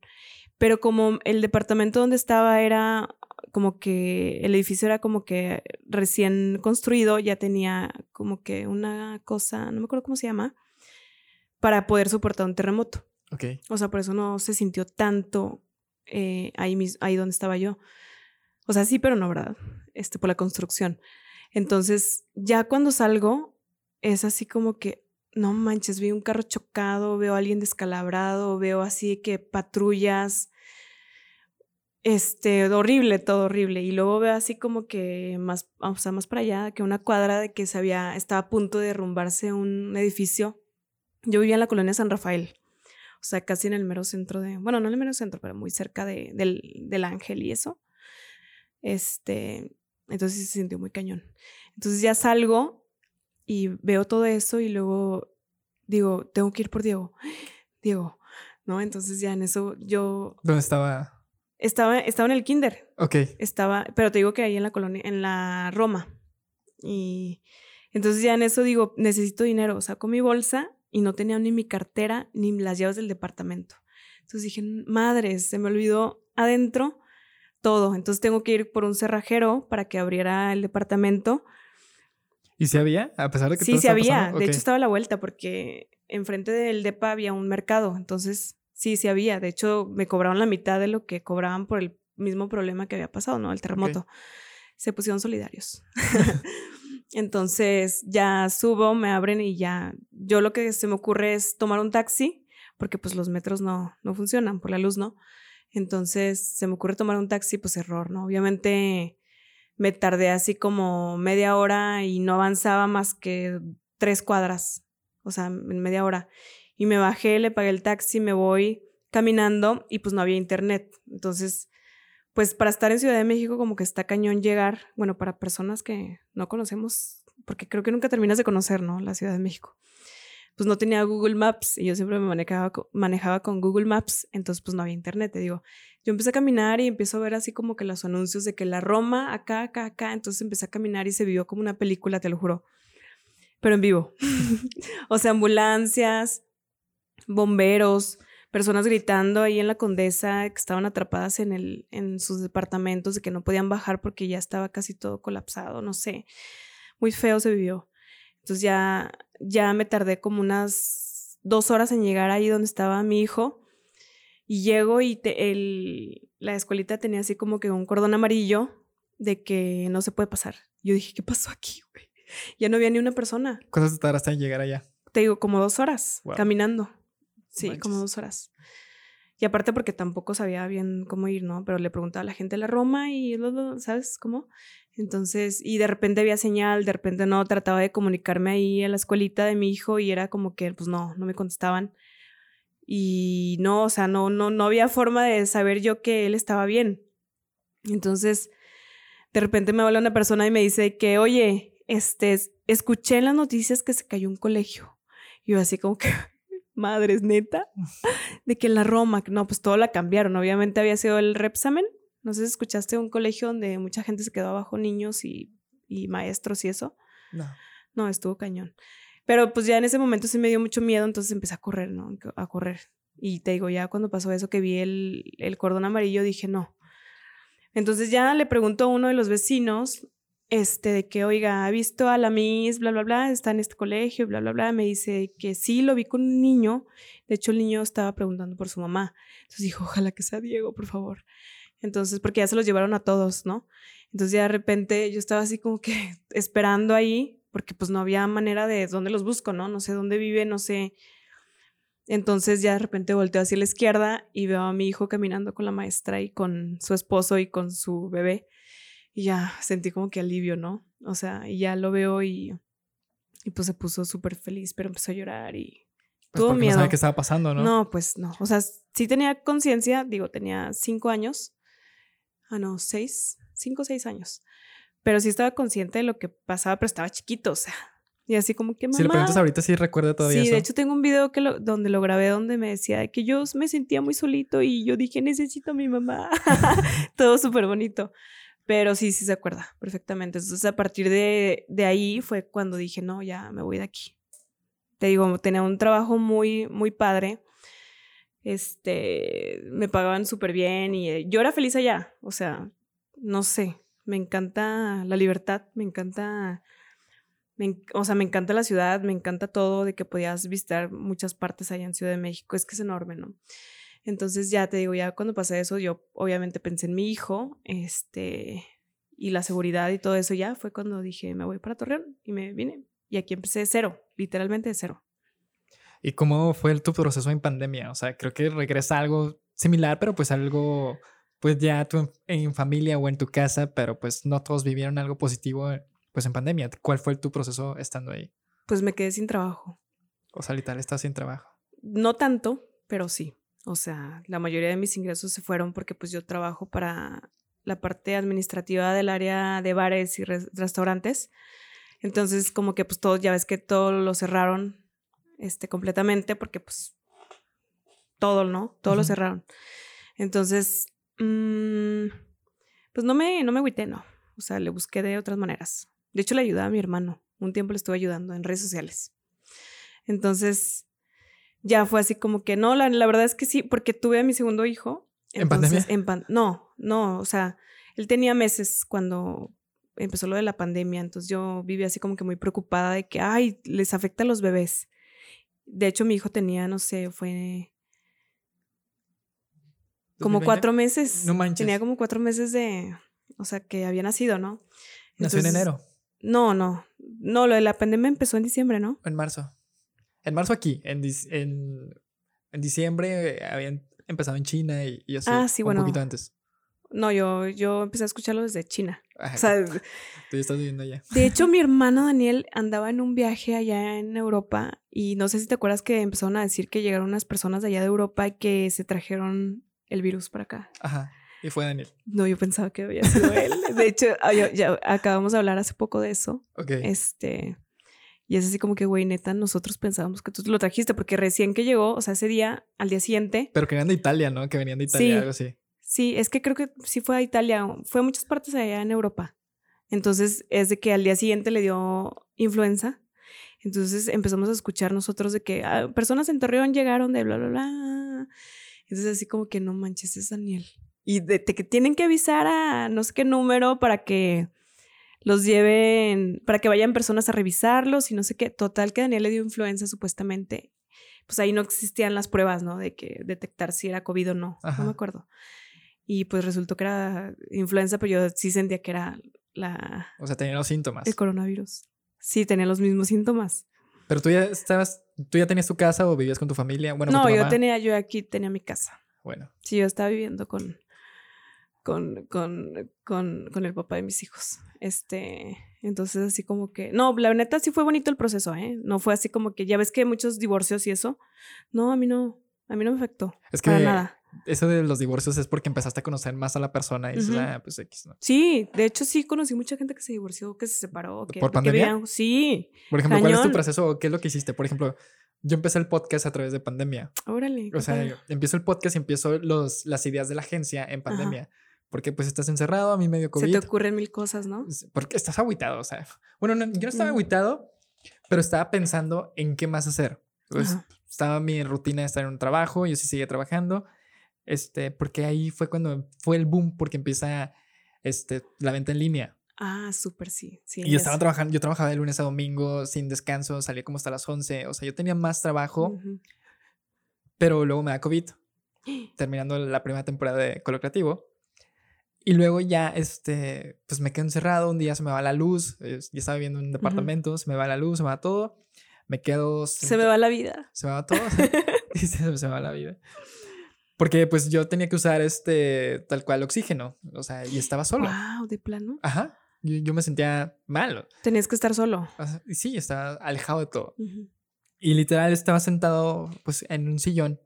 Pero como el departamento donde estaba era como que el edificio era como que recién construido, ya tenía como que una cosa, no me acuerdo cómo se llama, para poder soportar un terremoto. Ok. O sea, por eso no se sintió tanto eh, ahí, ahí donde estaba yo. O sea, sí, pero no, ¿verdad? Este, por la construcción. Entonces, ya cuando salgo, es así como que, no manches, vi un carro chocado, veo a alguien descalabrado, veo así que patrullas, este, horrible, todo horrible. Y luego veo así como que más, o sea, más para allá, que una cuadra de que se había, estaba a punto de derrumbarse un edificio. Yo vivía en la colonia San Rafael, o sea, casi en el mero centro de, bueno, no en el mero centro, pero muy cerca de, del, del Ángel y eso. Este, entonces se sintió muy cañón. Entonces ya salgo y veo todo eso y luego digo, tengo que ir por Diego. Diego, ¿no? Entonces ya en eso yo... ¿Dónde estaba? Estaba, estaba en el kinder. Ok. Estaba, pero te digo que ahí en la colonia, en la Roma. Y entonces ya en eso digo, necesito dinero. Saco mi bolsa y no tenía ni mi cartera ni las llaves del departamento. Entonces dije, madre, se me olvidó adentro todo. Entonces tengo que ir por un cerrajero para que abriera el departamento. ¿Y si había? A pesar de que Sí, sí había. De hecho, estaba a la vuelta porque enfrente del DEPA había un mercado. Entonces, sí, sí había. De hecho, me cobraron la mitad de lo que cobraban por el mismo problema que había pasado, ¿no? El terremoto. Se pusieron solidarios. Entonces, ya subo, me abren y ya. Yo lo que se me ocurre es tomar un taxi, porque pues los metros no, no funcionan, por la luz, ¿no? Entonces, se me ocurre tomar un taxi, pues error, ¿no? Obviamente me tardé así como media hora y no avanzaba más que tres cuadras, o sea, en media hora. Y me bajé, le pagué el taxi, me voy caminando y pues no había internet. Entonces, pues para estar en Ciudad de México como que está cañón llegar, bueno, para personas que no conocemos, porque creo que nunca terminas de conocer, ¿no? La Ciudad de México. Pues no tenía Google Maps y yo siempre me manejaba, manejaba con Google Maps, entonces pues no había internet, te digo. Yo empecé a caminar y empiezo a ver así como que los anuncios de que la Roma, acá, acá, acá, entonces empecé a caminar y se vivió como una película, te lo juro, pero en vivo. o sea, ambulancias, bomberos, personas gritando ahí en la condesa que estaban atrapadas en, el, en sus departamentos, de que no podían bajar porque ya estaba casi todo colapsado, no sé. Muy feo se vivió. Entonces ya, ya me tardé como unas dos horas en llegar ahí donde estaba mi hijo. Y llego y el, la escuelita tenía así como que un cordón amarillo de que no se puede pasar. Yo dije, ¿qué pasó aquí, güey? Ya no había ni una persona. ¿Cuántas te tardaste en llegar allá? Te digo, como dos horas caminando. Sí, como dos horas. Y aparte porque tampoco sabía bien cómo ir, ¿no? Pero le preguntaba a la gente de la Roma y, ¿sabes cómo? Entonces, y de repente había señal, de repente no, trataba de comunicarme ahí a la escuelita de mi hijo y era como que, pues no, no me contestaban. Y no, o sea, no, no, no había forma de saber yo que él estaba bien. Entonces, de repente me habla una persona y me dice que, oye, este, escuché en las noticias que se cayó un colegio. Y yo así como que, madres, neta, de que en la Roma, no, pues todo la cambiaron. Obviamente había sido el Repsamen. No sé si escuchaste un colegio donde mucha gente se quedó abajo, niños y, y maestros y eso. No. No, estuvo cañón. Pero pues ya en ese momento sí me dio mucho miedo, entonces empecé a correr, ¿no? A correr. Y te digo, ya cuando pasó eso que vi el, el cordón amarillo, dije, no. Entonces ya le pregunto a uno de los vecinos este, de que, oiga, ha visto a la Miss, bla, bla, bla, está en este colegio, bla, bla, bla. Me dice que sí, lo vi con un niño. De hecho, el niño estaba preguntando por su mamá. Entonces dijo, ojalá que sea Diego, por favor. Entonces, porque ya se los llevaron a todos, ¿no? Entonces ya de repente yo estaba así como que esperando ahí, porque pues no había manera de dónde los busco, ¿no? No sé dónde vive, no sé. Entonces ya de repente volteo hacia la izquierda y veo a mi hijo caminando con la maestra y con su esposo y con su bebé. Y ya sentí como que alivio, ¿no? O sea, y ya lo veo y, y pues se puso súper feliz, pero empezó a llorar y pues tuvo miedo. No sabía qué estaba pasando, ¿no? No, pues no. O sea, sí tenía conciencia, digo, tenía cinco años. Ah, no, seis, cinco o seis años. Pero sí estaba consciente de lo que pasaba, pero estaba chiquito, o sea. Y así como que mamá. Si le preguntas ahorita, sí recuerda todavía. Sí, de hecho tengo un video que lo, donde lo grabé donde me decía que yo me sentía muy solito y yo dije, necesito a mi mamá. Todo súper bonito. Pero sí, sí se acuerda perfectamente. Entonces, a partir de, de, ahí fue cuando dije, no, ya me voy de aquí. Te digo, tenía un trabajo muy, muy padre. Este, me pagaban súper bien y eh, yo era feliz allá. O sea, no sé, me encanta la libertad, me encanta, o sea, me encanta la ciudad, me encanta todo de que podías visitar muchas partes allá en Ciudad de México. Es que es enorme, ¿no? Entonces ya te digo, ya cuando pasé eso, yo obviamente pensé en mi hijo, este, y la seguridad y todo eso ya fue cuando dije, me voy para Torreón y me vine. Y aquí empecé de cero, literalmente de cero. ¿Y cómo fue tu proceso en pandemia? O sea, creo que regresa algo similar, pero pues algo, pues ya tú en, familia o en tu casa, pero pues no todos vivieron algo positivo pues en pandemia. ¿Cuál fue tu proceso estando ahí? Pues me quedé sin trabajo. O sea, literal, estás sin trabajo. No tanto, pero sí. O sea, la mayoría de mis ingresos se fueron porque pues yo trabajo para la parte administrativa del área de bares y restaurantes. Entonces, como que pues todo, ya ves que todo lo cerraron este, completamente porque pues todo, ¿no? Todo lo cerraron. Entonces, mm, pues no me, no me agüité, no. O sea, le busqué de otras maneras. De hecho, le ayudé a mi hermano. Un tiempo le estuve ayudando en redes sociales. Entonces, ya fue así como que no, la, verdad es que sí, porque tuve a mi segundo hijo. ¿En pandemia? no, no, o sea, él tenía meses cuando empezó lo de la pandemia, entonces yo vivía así como que muy preocupada de que, ay, les afecta a los bebés. De hecho, mi hijo tenía, no sé, fue como cuatro meses. No manches. Tenía como cuatro meses de, o sea, que había nacido, ¿no? Nació en enero. No, no. No, lo de la pandemia empezó en diciembre, ¿no? En marzo. En marzo aquí. En, en, diciembre habían empezado en China y, y así. Ah, sí, un poquito antes. No, yo, yo empecé a escucharlo desde China. o sea, tú estás viviendo allá. De hecho, mi hermano Daniel andaba en un viaje allá en Europa y no sé si te acuerdas que empezaron a decir que llegaron unas personas de allá de Europa y que se trajeron el virus para acá. Ajá. Y fue Daniel. No, yo pensaba que había sido él. De hecho, ah, ya acabamos de hablar hace poco de eso. Ok. Este. Y es así como que, güey, neta, nosotros pensábamos que tú lo trajiste porque recién que llegó, o sea, ese día, al día siguiente. Pero que venían de Italia, ¿no? Que venían de Italia, algo así. Sí, es que creo que sí fue a Italia, fue a muchas partes allá en Europa. Entonces es de que al día siguiente le dio influenza. Entonces empezamos a escuchar nosotros de que ah, personas en Torreón llegaron de bla, bla, bla. Entonces así como que no manches, es Daniel. Y de, que tienen que avisar a no sé qué número para que los lleven, para que vayan personas a revisarlos y no sé qué. Total que Daniel le dio influenza supuestamente. Pues ahí no existían las pruebas, ¿no? De que detectar si era COVID o no. No me acuerdo. Y pues resultó que era influenza, pero yo sí sentía que era la... O sea, tenía los síntomas. El coronavirus. Sí, tenía los mismos síntomas. Pero tú ya estabas, tú ya tenías tu casa o vivías con tu familia. Bueno, no, yo tenía, yo aquí tenía mi casa. Bueno. Sí, yo estaba viviendo con, con, con, con, con el papá de mis hijos. Este, entonces así como que, no, la neta sí fue bonito el proceso, ¿eh? No fue así como que, ya ves que muchos divorcios y eso. No, a mí no, a mí no me afectó. Es que para nada eso de los divorcios es porque empezaste a conocer más a la persona y dices, ah, pues X, ¿no? Sí, de hecho sí conocí mucha gente que se divorció, que se separó. Que, ¿Por pandemia? sí. Por ejemplo, ¿cuál es tu proceso? ¿Qué es lo que hiciste? Por ejemplo, yo empecé el podcast a través de pandemia. Órale. O sea, empiezo el podcast y empiezo los, las ideas de la agencia en pandemia. Porque pues estás encerrado, a mí medio COVID. Se te ocurren mil cosas, ¿no? Porque estás aguitado, o sea. Bueno, yo no estaba aguitado, pero estaba pensando en qué más hacer. Pues estaba mi rutina de estar en un trabajo, yo sí seguía trabajando este, porque ahí fue cuando fue el boom, porque empieza este, la venta en línea. Ah, súper, sí. sí y yo estaba trabajando, yo trabajaba de lunes a domingo sin descanso, salía como hasta las 11, o sea, yo tenía más trabajo, pero luego me da COVID, terminando la primera temporada de Colo Creativo. Y luego ya, este, pues me quedo encerrado, un día se me va la luz, ya estaba viviendo en un departamento, se me va la luz, se me va todo, me quedo... Se me va la vida. Se me va todo, se, se me va la vida. Porque pues yo tenía que usar este tal cual oxígeno, o sea, y estaba solo. Wow, de plano. Ajá. Yo, me sentía mal. Tenías que estar solo. Sí, estaba alejado de todo. Y literal estaba sentado pues en un sillón.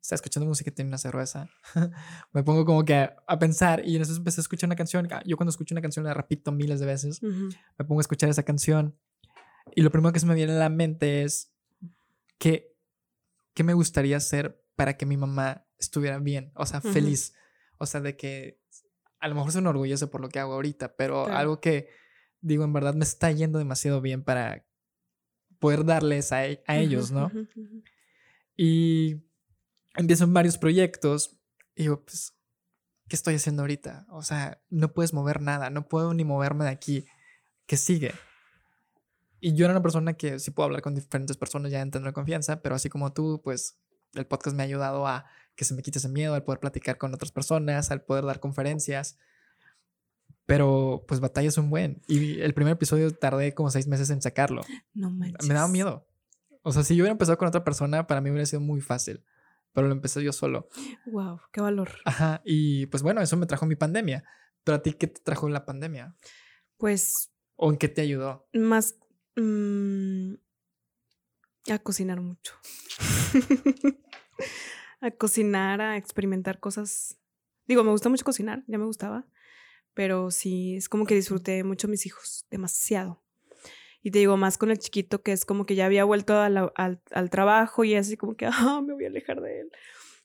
Estaba escuchando música y tenía una cerveza. me pongo como que a, pensar y entonces empecé a escuchar una canción. Ah, yo cuando escucho una canción la repito miles de veces. Me pongo a escuchar esa canción. Y lo primero que se me viene a la mente es que, ¿qué me gustaría hacer para que mi mamá estuviera bien, o sea, feliz. O sea, de que a lo mejor se orgulloso por lo que hago ahorita, pero algo que digo, en verdad me está yendo demasiado bien para poder darles a, e, ellos, ¿no? Y empiezo en varios proyectos y digo, pues, ¿qué estoy haciendo ahorita? O sea, no puedes mover nada, no puedo ni moverme de aquí. ¿Qué sigue? Y yo era una persona que sí puedo hablar con diferentes personas, ya en tener confianza, pero así como tú, pues el podcast me ha ayudado a que se me quite ese miedo, al poder platicar con otras personas, al poder dar conferencias. Pero pues batalla es un buen. Y el primer episodio tardé como seis meses en sacarlo. No manches. Me daba miedo. O sea, si yo hubiera empezado con otra persona, para mí hubiera sido muy fácil. Pero lo empecé yo solo. Wow, qué valor. Ajá. Y pues bueno, eso me trajo mi pandemia. Pero a ti, ¿qué te trajo la pandemia? Pues. ¿O en qué te ayudó? Más. Mm, a cocinar mucho. a cocinar, a experimentar cosas. Digo, me gusta mucho cocinar, ya me gustaba, pero sí, es como que disfruté mucho a mis hijos, demasiado. Y te digo, más con el chiquito que es como que ya había vuelto al, al, trabajo y así como que, ah, me voy a alejar de él.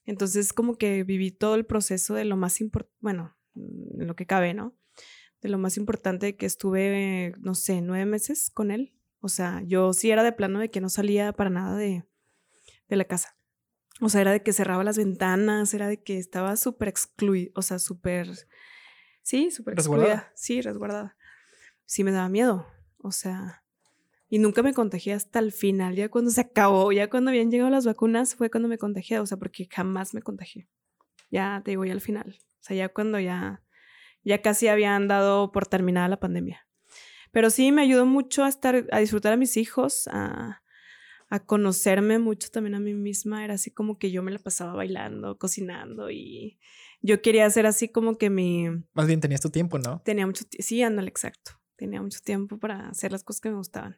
Entonces como que viví todo el proceso de lo más importante, bueno, mm, en lo que cabe, ¿no? De lo más importante que estuve, no sé, nueve meses con él. O sea, yo sí era de plano de que no salía para nada de, de la casa. O sea, era de que cerraba las ventanas, era de que estaba súper excluida, o sea, súper, sí, súper excluida. Sí, resguardada. Sí me daba miedo, o sea, y nunca me contagié hasta el final, ya cuando se acabó, ya cuando habían llegado las vacunas fue cuando me contagié, o sea, porque jamás me contagié. Ya te digo, ya al final, o sea, ya cuando ya, ya casi habían dado por terminada la pandemia. Pero sí me ayudó mucho a estar, a disfrutar a mis hijos, a, a conocerme mucho también a mí misma. Era así como que yo me la pasaba bailando, cocinando y yo quería hacer así como que mi... Más bien tenías tu tiempo, ¿no? Tenía mucho tiempo, sí, ándale, exacto. Tenía mucho tiempo para hacer las cosas que me gustaban.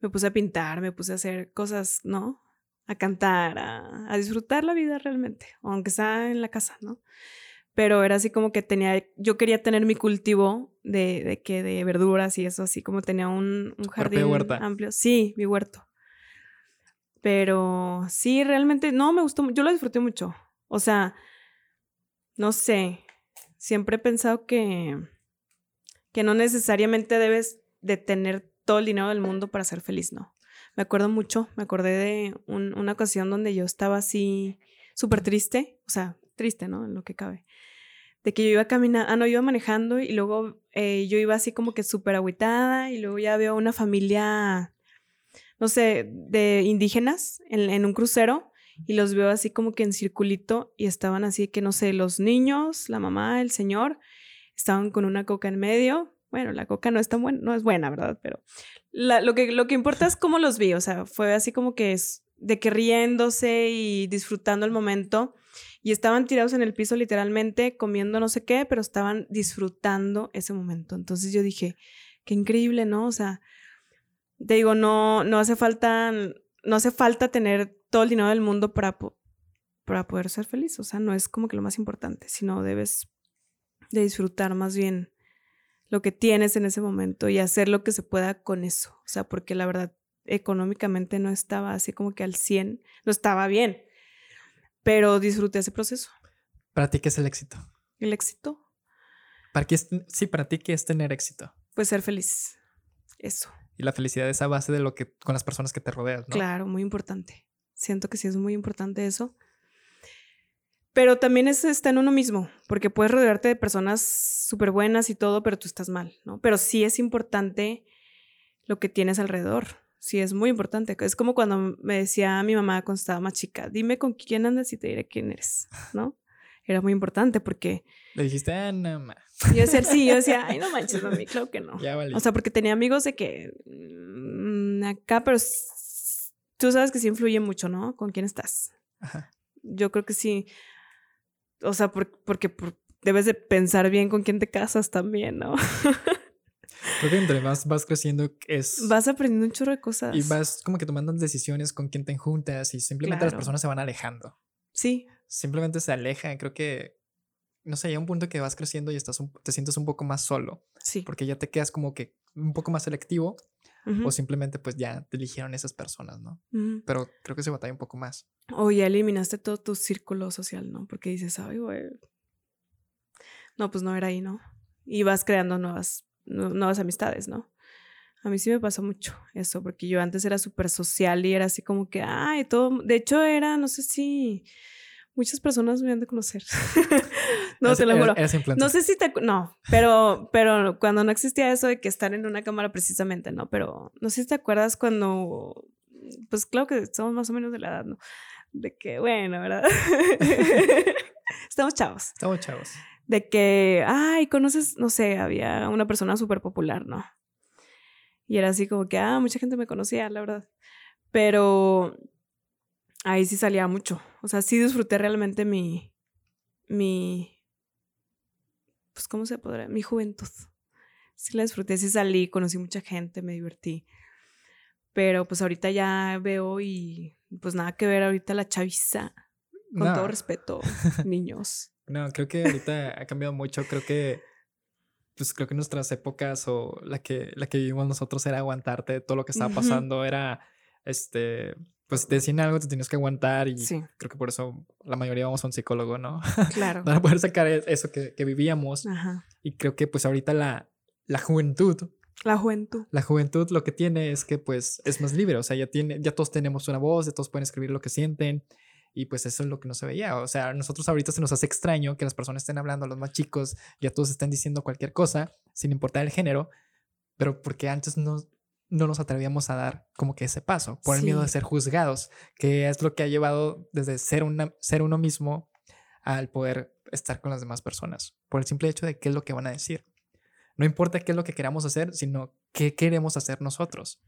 Me puse a pintar, me puse a hacer cosas, ¿no? A cantar, a, a disfrutar la vida realmente, aunque sea en la casa, ¿no? Pero era así como que tenía, yo quería tener mi cultivo de, de que de verduras y eso, así como tenía un, un jardín amplio. Sí, mi huerto. Pero sí, realmente, no, me gustó, yo lo disfruté mucho. O sea, no sé, siempre he pensado que, que no necesariamente debes de tener todo el dinero del mundo para ser feliz, ¿no? Me acuerdo mucho, me acordé de una ocasión donde yo estaba así súper triste, o sea, triste, ¿no? En lo que cabe. De que yo iba caminando, ah, no, iba manejando y luego eh, yo iba así como que súper agüitada y luego ya veo una familia no sé, de indígenas en, un crucero y los veo así como que en circulito y estaban así que, no sé, los niños, la mamá, el señor, estaban con una coca en medio. Bueno, la coca no es tan buena, no es buena, ¿verdad? Pero lo, que, lo que importa es cómo los vi, o sea, fue así como que es de que riéndose y disfrutando el momento y estaban tirados en el piso literalmente comiendo no sé qué, pero estaban disfrutando ese momento. Entonces yo dije, qué increíble, ¿no? O sea, te digo, no, no hace falta, no hace falta tener todo el dinero del mundo para, para poder ser feliz. O sea, no es como que lo más importante, sino debes de disfrutar más bien lo que tienes en ese momento y hacer lo que se pueda con eso. O sea, porque la verdad, económicamente no estaba así como que al 100, no estaba bien, pero disfruté ese proceso. ¿Para ti qué es el éxito? El éxito. ¿Para qué sí, para ti qué es tener éxito? Pues ser feliz. Eso. Y la felicidad es a base de lo que con las personas que te rodean, ¿no? Claro, muy importante. Siento que sí es muy importante eso. Pero también es, está en uno mismo, porque puedes rodearte de personas súper buenas y todo, pero tú estás mal, ¿no? Pero sí es importante lo que tienes alrededor. Sí, es muy importante. Es como cuando me decía mi mamá cuando estaba más chica, dime con quién andas y te diré quién eres, ¿no? Era muy importante porque... Le dijiste, ah, no, ma. Yo decía, sí, yo decía, ay, no manches, mami, claro que no. Ya vale. O sea, porque tenía amigos de que mm, acá, pero tú sabes que sí influye mucho, ¿no? Con quién estás. Ajá. Yo creo que sí. O sea, porque debes de pensar bien con quién te casas también, ¿no? Creo que entre más vas creciendo es... Vas aprendiendo un chorro de cosas. Y vas como que tomando decisiones con quién te juntas y simplemente las personas se van alejando. Sí. Simplemente se alejan. Creo que no sé, llega un punto que vas creciendo y estás te sientes un poco más solo. Sí. Porque ya te quedas como que un poco más selectivo o simplemente pues ya te eligieron esas personas, ¿no? Pero creo que se batalla un poco más. O ya eliminaste todo tu círculo social, ¿no? Porque dices, ay, güey. No, pues no era ahí, ¿no? Y vas creando nuevas, nuevas amistades, ¿no? A mí sí me pasó mucho eso, porque yo antes era súper social y era así como que, ay, todo. De hecho, era, no sé si muchas personas me han de conocer. no, te lo juro. No sé si te... No, pero, pero cuando no existía eso de que estar en una cámara precisamente, ¿no? Pero no sé si te acuerdas cuando... Pues claro que somos más o menos de la edad, ¿no? De que, bueno, ¿verdad? Estamos chavos. Estamos chavos. De que, ay, conoces, no sé, había una persona súper popular, ¿no? Y era así como que, ah, mucha gente me conocía, la verdad. Pero ahí sí salía mucho. O sea, sí disfruté realmente mi, mi, pues, ¿cómo se podrá? Mi juventud. Sí la disfruté, sí salí, conocí mucha gente, me divertí. Pero pues ahorita ya veo y pues nada que ver ahorita la chaviza. Con todo respeto, niños. No, creo que ahorita ha cambiado mucho. Creo que pues creo que nuestras épocas o la que, la que vivimos nosotros era aguantarte todo lo que estaba pasando, era, este, pues te decían algo, te tenías que aguantar y creo que por eso la mayoría vamos a un psicólogo, ¿no? Claro. Para poder sacar e, eso que, que vivíamos. Y creo que pues ahorita la, la juventud. La juventud. La juventud lo que tiene es que pues es más libre, o sea, ya, tiene, ya todos tenemos una voz, ya todos pueden escribir lo que sienten. Y pues eso es lo que no se veía. O sea, nosotros ahorita se nos hace extraño que las personas estén hablando, los más chicos, ya todos estén diciendo cualquier cosa, sin importar el género, pero porque antes no, no nos atrevíamos a dar como que ese paso, por el miedo de ser juzgados, que es lo que ha llevado desde ser, una, ser uno mismo al poder estar con las demás personas, por el simple hecho de qué es lo que van a decir. No importa qué es lo que queramos hacer, sino qué queremos hacer nosotros.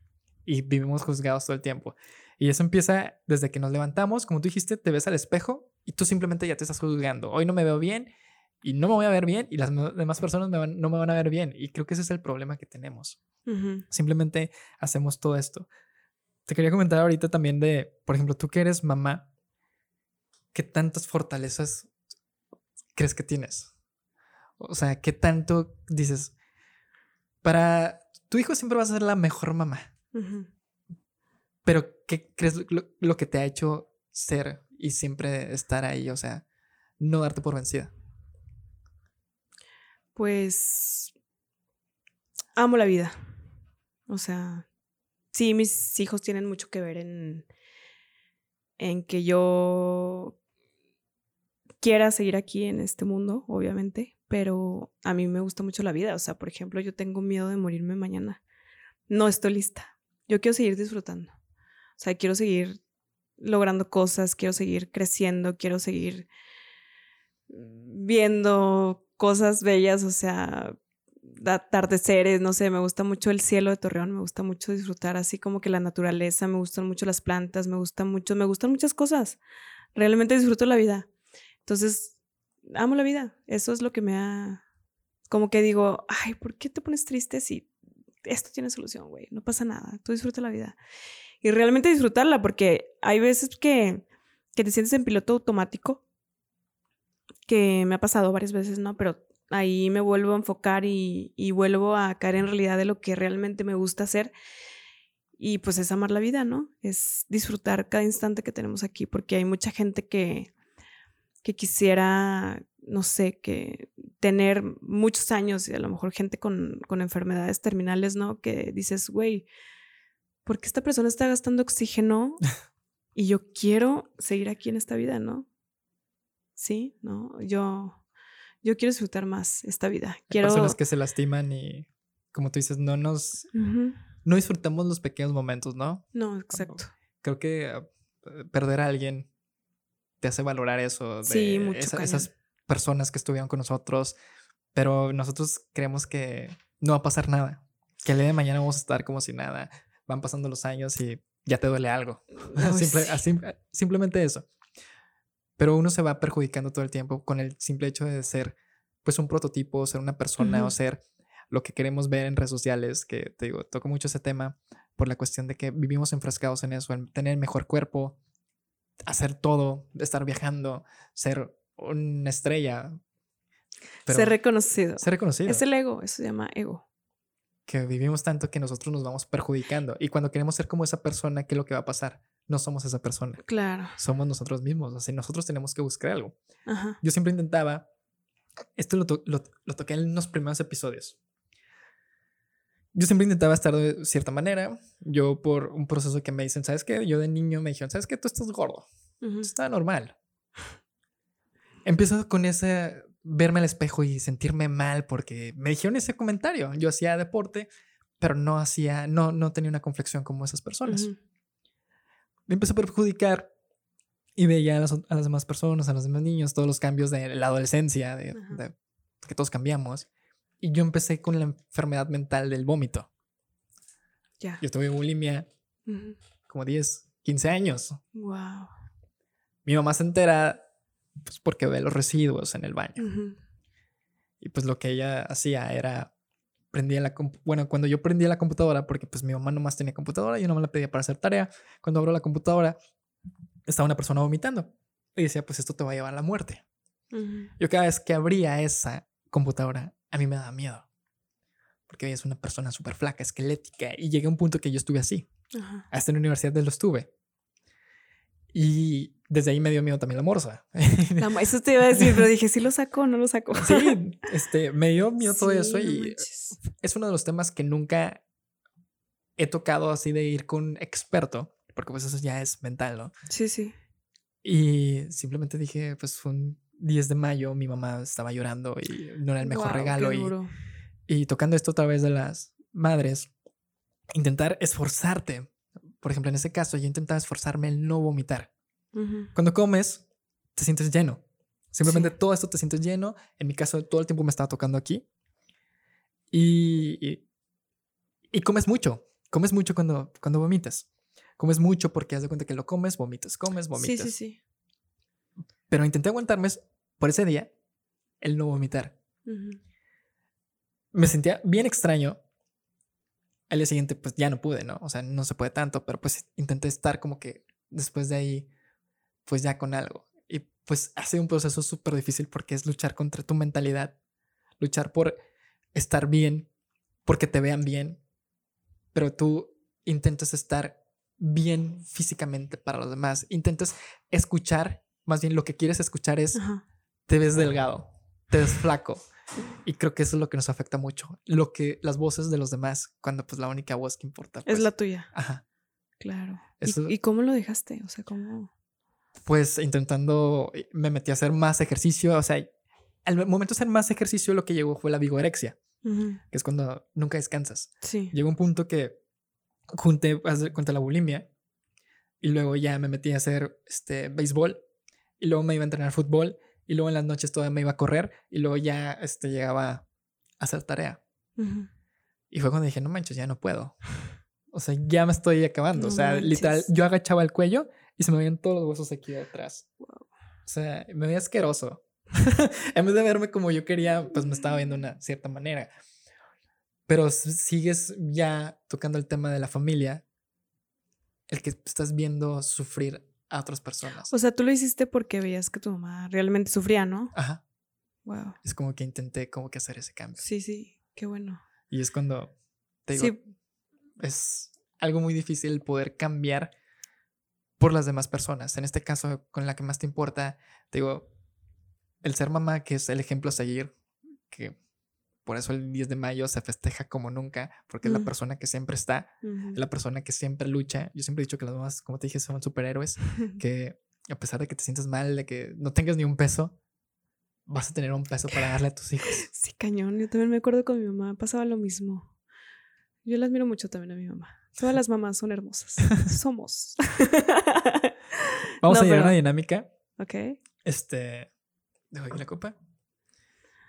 Y vivimos juzgados todo el tiempo. Y eso empieza desde que nos levantamos, como tú dijiste, te ves al espejo y tú simplemente ya te estás juzgando. Hoy no me veo bien y no me voy a ver bien y las demás personas no me van a ver bien. Y creo que ese es el problema que tenemos. Simplemente hacemos todo esto. Te quería comentar ahorita también de, por ejemplo, tú que eres mamá, ¿qué tantas fortalezas crees que tienes? O sea, ¿qué tanto dices? Para tu hijo siempre va a ser la mejor mamá. Pero, ¿qué crees lo, que te ha hecho ser y siempre estar ahí? O sea, no darte por vencida. Pues amo la vida. O sea, sí, mis hijos tienen mucho que ver en, en que yo quiera seguir aquí en este mundo, obviamente, pero a mí me gusta mucho la vida. O sea, por ejemplo, yo tengo miedo de morirme mañana. No estoy lista. Yo quiero seguir disfrutando. O sea, quiero seguir logrando cosas, quiero seguir creciendo, quiero seguir viendo cosas bellas, o sea, atardeceres, no sé, me gusta mucho el cielo de Torreón, me gusta mucho disfrutar así como que la naturaleza, me gustan mucho las plantas, me gustan mucho, me gustan muchas cosas. Realmente disfruto la vida. Entonces, amo la vida. Eso es lo que me ha como que digo, ay, ¿por qué te pones triste si esto tiene solución, güey? No pasa nada. Tú disfruta la vida. Y realmente disfrutarla porque hay veces que que te sientes en piloto automático que me ha pasado varias veces, ¿no? Pero ahí me vuelvo a enfocar y, vuelvo a caer en realidad de lo que realmente me gusta hacer. Y pues es amar la vida, ¿no? Es disfrutar cada instante que tenemos aquí, porque hay mucha gente que, que quisiera, no sé, que tener muchos años y a lo mejor gente con, con enfermedades terminales, ¿no? Que dices, güey, ¿por qué esta persona está gastando oxígeno? Y yo quiero seguir aquí en esta vida, ¿no? Sí, ¿no? Yo yo quiero disfrutar más esta vida. Quiero... personas que se lastiman y, como tú dices, no nos... No disfrutamos los pequeños momentos, ¿no? No, exacto. creo que ah, perder a alguien te hace valorar eso. De sí, mucho. esas personas que estuvieron con nosotros, pero nosotros creemos que no va a pasar nada. Que el día de mañana vamos a estar como si nada. Van pasando los años y ya te duele algo. simplemente eso pero uno se va perjudicando todo el tiempo con el simple hecho de ser pues un prototipo, ser una persona o ser lo que queremos ver en redes sociales, que te digo, toco mucho ese tema por la cuestión de que vivimos enfrascados en eso, en tener el mejor cuerpo, hacer todo, estar viajando, ser una estrella. ser reconocido. Ser reconocido. Es el ego, eso se llama ego. Que vivimos tanto que nosotros nos vamos perjudicando. Y cuando queremos ser como esa persona, ¿qué es lo que va a pasar? No somos esa persona. Claro. Somos nosotros mismos. O sea, nosotros tenemos que buscar algo. Yo siempre intentaba, esto lo, lo, toqué en los primeros episodios. Yo siempre intentaba estar de cierta manera. Yo por un proceso que me dicen, ¿sabes qué? Yo de niño me dijeron, ¿sabes qué? Tú estás gordo. Está normal. Empiezo con ese verme al espejo y sentirme mal porque me dijeron ese comentario. Yo hacía deporte, pero no hacía, no, no tenía una complexión como esas personas me empezó a perjudicar y veía a las, demás personas, a los demás niños, todos los cambios de la adolescencia, de, que todos cambiamos. Y yo empecé con la enfermedad mental del vómito. Ya. Yo tuve bulimia como 10, 15 años. Wow. Mi mamá se entera pues, porque ve los residuos en el baño. Y pues lo que ella hacía era prendía la bueno, cuando yo prendía la computadora, porque pues mi mamá nomás tenía computadora, yo no me la pedía para hacer tarea, cuando abro la computadora, estaba una persona vomitando y decía, pues esto te va a llevar a la muerte. Yo cada vez que abría esa computadora, a mí me daba miedo. porque ella es una persona súper flaca, esquelética, y llegué a un punto que yo estuve así. Hasta en la universidad lo estuve. Y desde ahí me dio miedo también la morsa. eso te iba a decir, pero dije, ¿sí lo sacó no lo sacó? Sí, este, me dio miedo todo eso y es uno de los temas que nunca he tocado así de ir con experto, porque pues eso ya es mental, ¿no? Sí, sí. Y simplemente dije, pues fue un 10 de mayo, mi mamá estaba llorando y no era el mejor regalo. Y, y tocando esto otra vez de las madres, intentar esforzarte. Por ejemplo, en ese caso, yo intentaba esforzarme el no vomitar. Cuando comes, te sientes lleno. Simplemente todo esto te sientes lleno. En mi caso, todo el tiempo me estaba tocando aquí. Y, y, comes mucho. Comes mucho cuando, cuando vomitas. Comes mucho porque haz de cuenta que lo comes, vomitas, comes, vomitas. Sí, sí, sí. Pero intenté aguantarme por ese día el no vomitar. Me sentía bien extraño. Al día siguiente, pues ya no pude, ¿no? O sea, no se puede tanto, pero pues intenté estar como que después de ahí, pues ya con algo. Y pues ha sido un proceso súper difícil porque es luchar contra tu mentalidad, luchar por estar bien, porque te vean bien, pero tú intentas estar bien físicamente para los demás, intentas escuchar más bien lo que quieres escuchar es, te ves delgado, te ves flaco. Y creo que eso es lo que nos afecta mucho. Lo que las voces de los demás, cuando pues la única voz que importa. es la pues, tuya. Ajá. Claro. ¿Y, cómo lo dejaste? O sea, ¿cómo? Pues intentando, eh, me metí a hacer más ejercicio. O sea, al momento de hacer más ejercicio, lo que llegó fue la vigorexia, que es cuando nunca descansas. Sí. Llegó un punto que junté, contra la bulimia y luego ya me metí a hacer este béisbol y luego me iba a entrenar fútbol y luego en las noches todavía me iba a correr y luego ya este, llegaba a hacer tarea. Y fue cuando dije, no manches, ya no puedo. O sea, ya me estoy acabando. o sea, literal, yo agachaba el cuello y se me veían todos los huesos aquí detrás. O sea, me veía asqueroso. en vez de verme como yo quería, pues me estaba viendo de una cierta manera. Pero sigues ya tocando el tema de la familia, el que estás viendo sufrir a otras personas. O sea, tú lo hiciste porque veías que tu mamá realmente sufría, ¿no? Ajá. Wow. Es como que intenté como que hacer ese cambio. Sí, sí, qué bueno. Y es cuando te digo, sí. es algo muy difícil poder cambiar por las demás personas. En este caso, con la que más te importa, te digo, el ser mamá, que es el ejemplo a seguir, que por eso el 10 de mayo se festeja como nunca, porque es la persona que siempre está, es la persona que siempre lucha. Yo siempre he dicho que las mamás, como te dije, son superhéroes, que a pesar de que te sientas mal, de que no tengas ni un peso, vas a tener un peso para darle a tus hijos. Sí, cañón. Yo también me acuerdo con mi mamá, pasaba lo mismo. Yo la admiro mucho también a mi mamá. Todas las mamás son hermosas. Somos. Vamos a llevar una dinámica. Ok. Este. Dejo aquí la copa.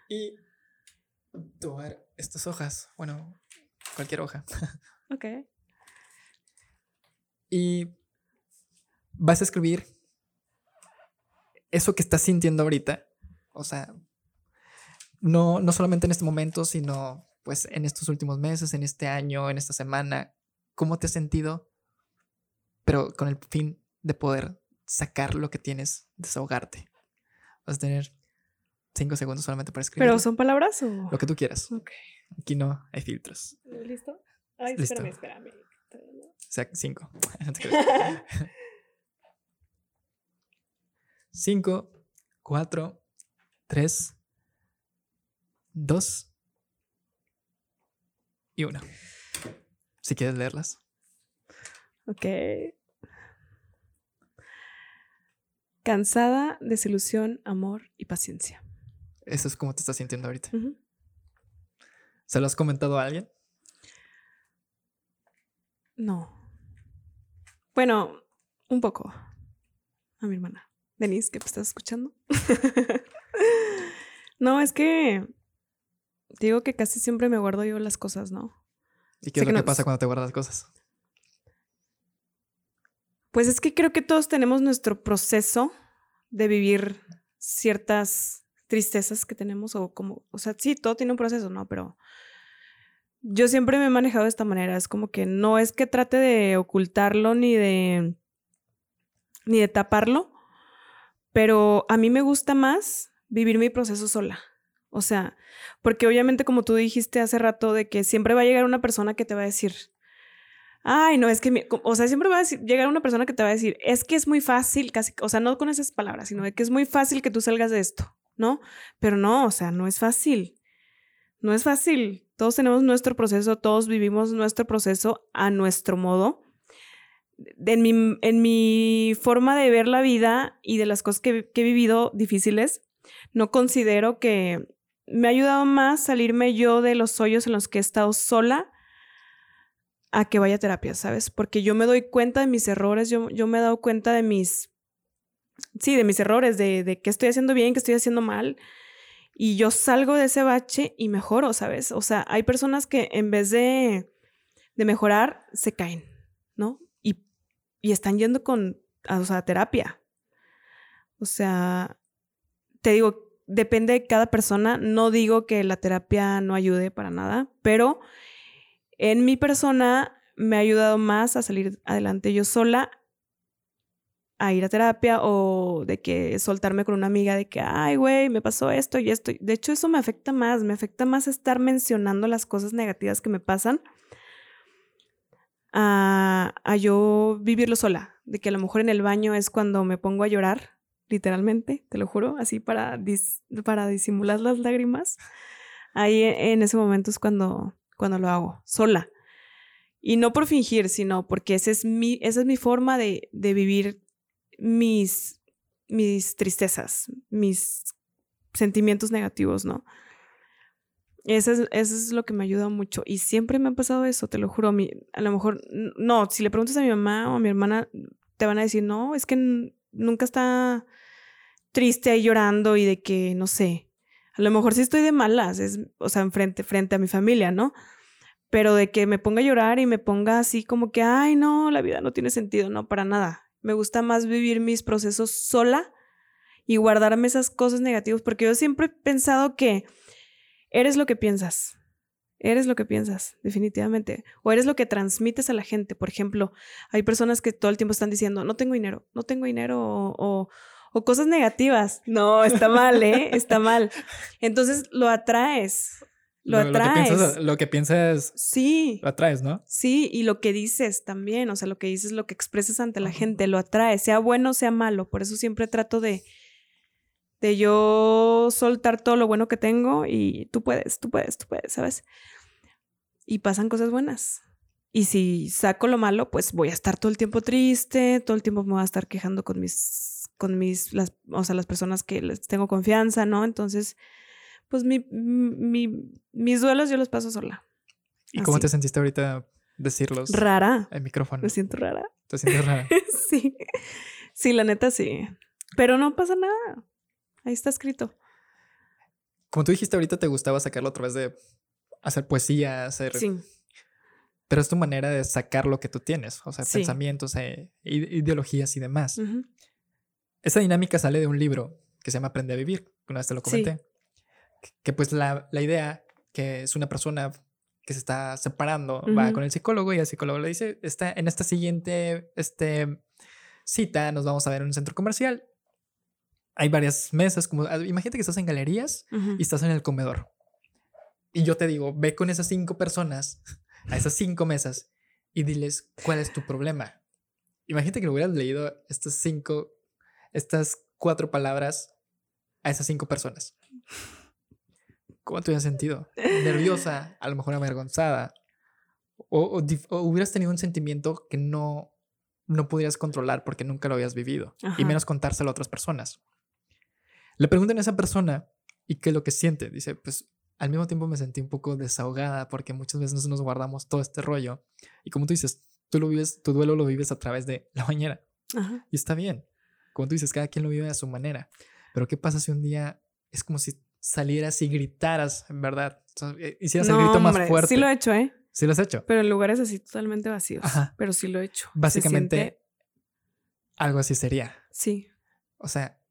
Y tomar estas hojas. Bueno, cualquier hoja. Ok. Y vas a escribir eso que estás sintiendo ahorita. O sea, no, no solamente en este momento, sino pues en estos últimos meses, en este año, en esta semana. ¿Cómo te has sentido? Pero con el fin de poder sacar lo que tienes, desahogarte. Vas a tener cinco segundos solamente para escribir. ¿Pero son palabras o...? Lo que tú quieras. Aquí no hay filtros. ¿Listo? Ay, Listo. espérame, espérame. O sea, cinco. cinco, cuatro, tres, dos y una. Si quieres leerlas. Ok. Cansada, desilusión, amor y paciencia. Eso es como te estás sintiendo ahorita. ¿Se lo has comentado a alguien? No. Bueno, un poco. A mi hermana. Denise, que me estás escuchando. no, es que digo que casi siempre me guardo yo las cosas, ¿no? ¿Y qué es lo que, pasa cuando te guardas cosas? Pues es que creo que todos tenemos nuestro proceso de vivir ciertas tristezas que tenemos o como, o sea, sí, todo tiene un proceso, ¿no? Pero yo siempre me he manejado de esta manera, es como que no es que trate de ocultarlo ni de ni de taparlo, pero a mí me gusta más vivir mi proceso sola. O sea, porque obviamente como tú dijiste hace rato de que siempre va a llegar una persona que te va a decir, ay, no, es que, o sea, siempre va a llegar una persona que te va a decir, es que es muy fácil, casi, o sea, no con esas palabras, sino de que es muy fácil que tú salgas de esto, ¿no? Pero no, o sea, no es fácil. No es fácil. Todos tenemos nuestro proceso, todos vivimos nuestro proceso a nuestro modo. En mi, forma de ver la vida y de las cosas que, que he vivido difíciles, no considero que me ha ayudado más salirme yo de los hoyos en los que he estado sola a que vaya a terapia, ¿sabes? Porque yo me doy cuenta de mis errores, yo, yo me he dado cuenta de mis, sí, de mis errores, de, de qué estoy haciendo bien, qué estoy haciendo mal. Y yo salgo de ese bache y mejoro, ¿sabes? O sea, hay personas que en vez de, de mejorar, se caen, ¿no? Y, y están yendo con, o sea, terapia. O sea, te digo, depende de cada persona. No digo que la terapia no ayude para nada, pero en mi persona me ha ayudado más a salir adelante yo sola, a ir a terapia o de que soltarme con una amiga de que, ay, güey, me pasó esto y esto. De hecho, eso me afecta más, me afecta más estar mencionando las cosas negativas que me pasan a, a yo vivirlo sola. De que a lo mejor en el baño es cuando me pongo a llorar, literalmente, te lo juro, así para, para disimular las lágrimas. Ahí en ese momento es cuando cuando lo hago, sola. Y no por fingir, sino porque esa es mi, esa es mi forma de, de vivir mis, mis tristezas, mis sentimientos negativos, ¿no? Eso es, eso es lo que me ayuda mucho. Y siempre me ha pasado eso, te lo juro. A, lo mejor, no, si le preguntas a mi mamá o a mi hermana, te van a decir, no, es que nunca está triste ahí llorando y de que, no sé, a lo mejor sí estoy de malas, es, o sea, frente, frente a mi familia, ¿no? Pero de que me ponga a llorar y me ponga así como que, ay, no, la vida no tiene sentido, no, para nada. Me gusta más vivir mis procesos sola y guardarme esas cosas negativas, porque yo siempre he pensado que eres lo que piensas. Eres lo que piensas, definitivamente. O eres lo que transmites a la gente. Por ejemplo, hay personas que todo el tiempo están diciendo, no tengo dinero, no tengo dinero, o, cosas negativas. No, está mal, ¿eh? Está mal. Entonces lo atraes. Lo, atraes. Lo que, piensas, Sí. Lo atraes, ¿no? Sí, y lo que dices también. O sea, lo que dices, lo que expresas ante la gente, lo atraes, sea bueno o sea malo. Por eso siempre trato de, de yo soltar todo lo bueno que tengo y tú puedes, tú puedes, tú puedes, ¿sabes? Y pasan cosas buenas. Y si saco lo malo, pues voy a estar todo el tiempo triste, todo el tiempo me voy a estar quejando con mis con mis, las, o sea, las personas que les tengo confianza, ¿no? Entonces, pues mi, mi, mis duelos yo los paso sola. ¿Y cómo te sentiste ahorita decirlos? Rara. El micrófono. Me siento rara. ¿Te sientes rara? sí. Sí, la neta sí. Pero no pasa nada. Ahí está escrito. Como tú dijiste ahorita, te gustaba sacarlo a través de hacer poesía, hacer... Sí. Pero es tu manera de sacar lo que tú tienes, o sea, pensamientos, eh, ideologías y demás. Esa dinámica sale de un libro que se llama Aprende a Vivir, una vez te lo comenté. Que, pues la, la, idea que es una persona que se está separando, va con el psicólogo y el psicólogo le dice, está en esta siguiente este, cita nos vamos a ver en un centro comercial. Hay varias mesas, como ah, imagínate que estás en galerías y estás en el comedor. Y yo te digo, ve con esas cinco personas, a esas cinco mesas, y diles cuál es tu problema. Imagínate que lo hubieras leído estas cinco estas cuatro palabras a esas cinco personas. ¿Cómo te hubieras sentido? Nerviosa, a lo mejor avergonzada. O, hubieras tenido un sentimiento que no, no pudieras controlar porque nunca lo habías vivido. Y menos contárselo a otras personas. Le preguntan a esa persona y qué es lo que siente. Dice, pues al mismo tiempo me sentí un poco desahogada porque muchas veces nos guardamos todo este rollo. Y como tú dices, tú lo vives, tu duelo lo vives a través de la bañera. Y está bien como tú dices, cada quien lo vive a su manera. Pero ¿qué pasa si un día es como si salieras y gritaras, en verdad? Eh, hicieras el grito más fuerte. Sí lo he hecho, ¿eh? Sí lo has hecho. Pero en lugares así totalmente vacíos. Pero sí lo he hecho. Básicamente, algo así sería. Sí. O sea,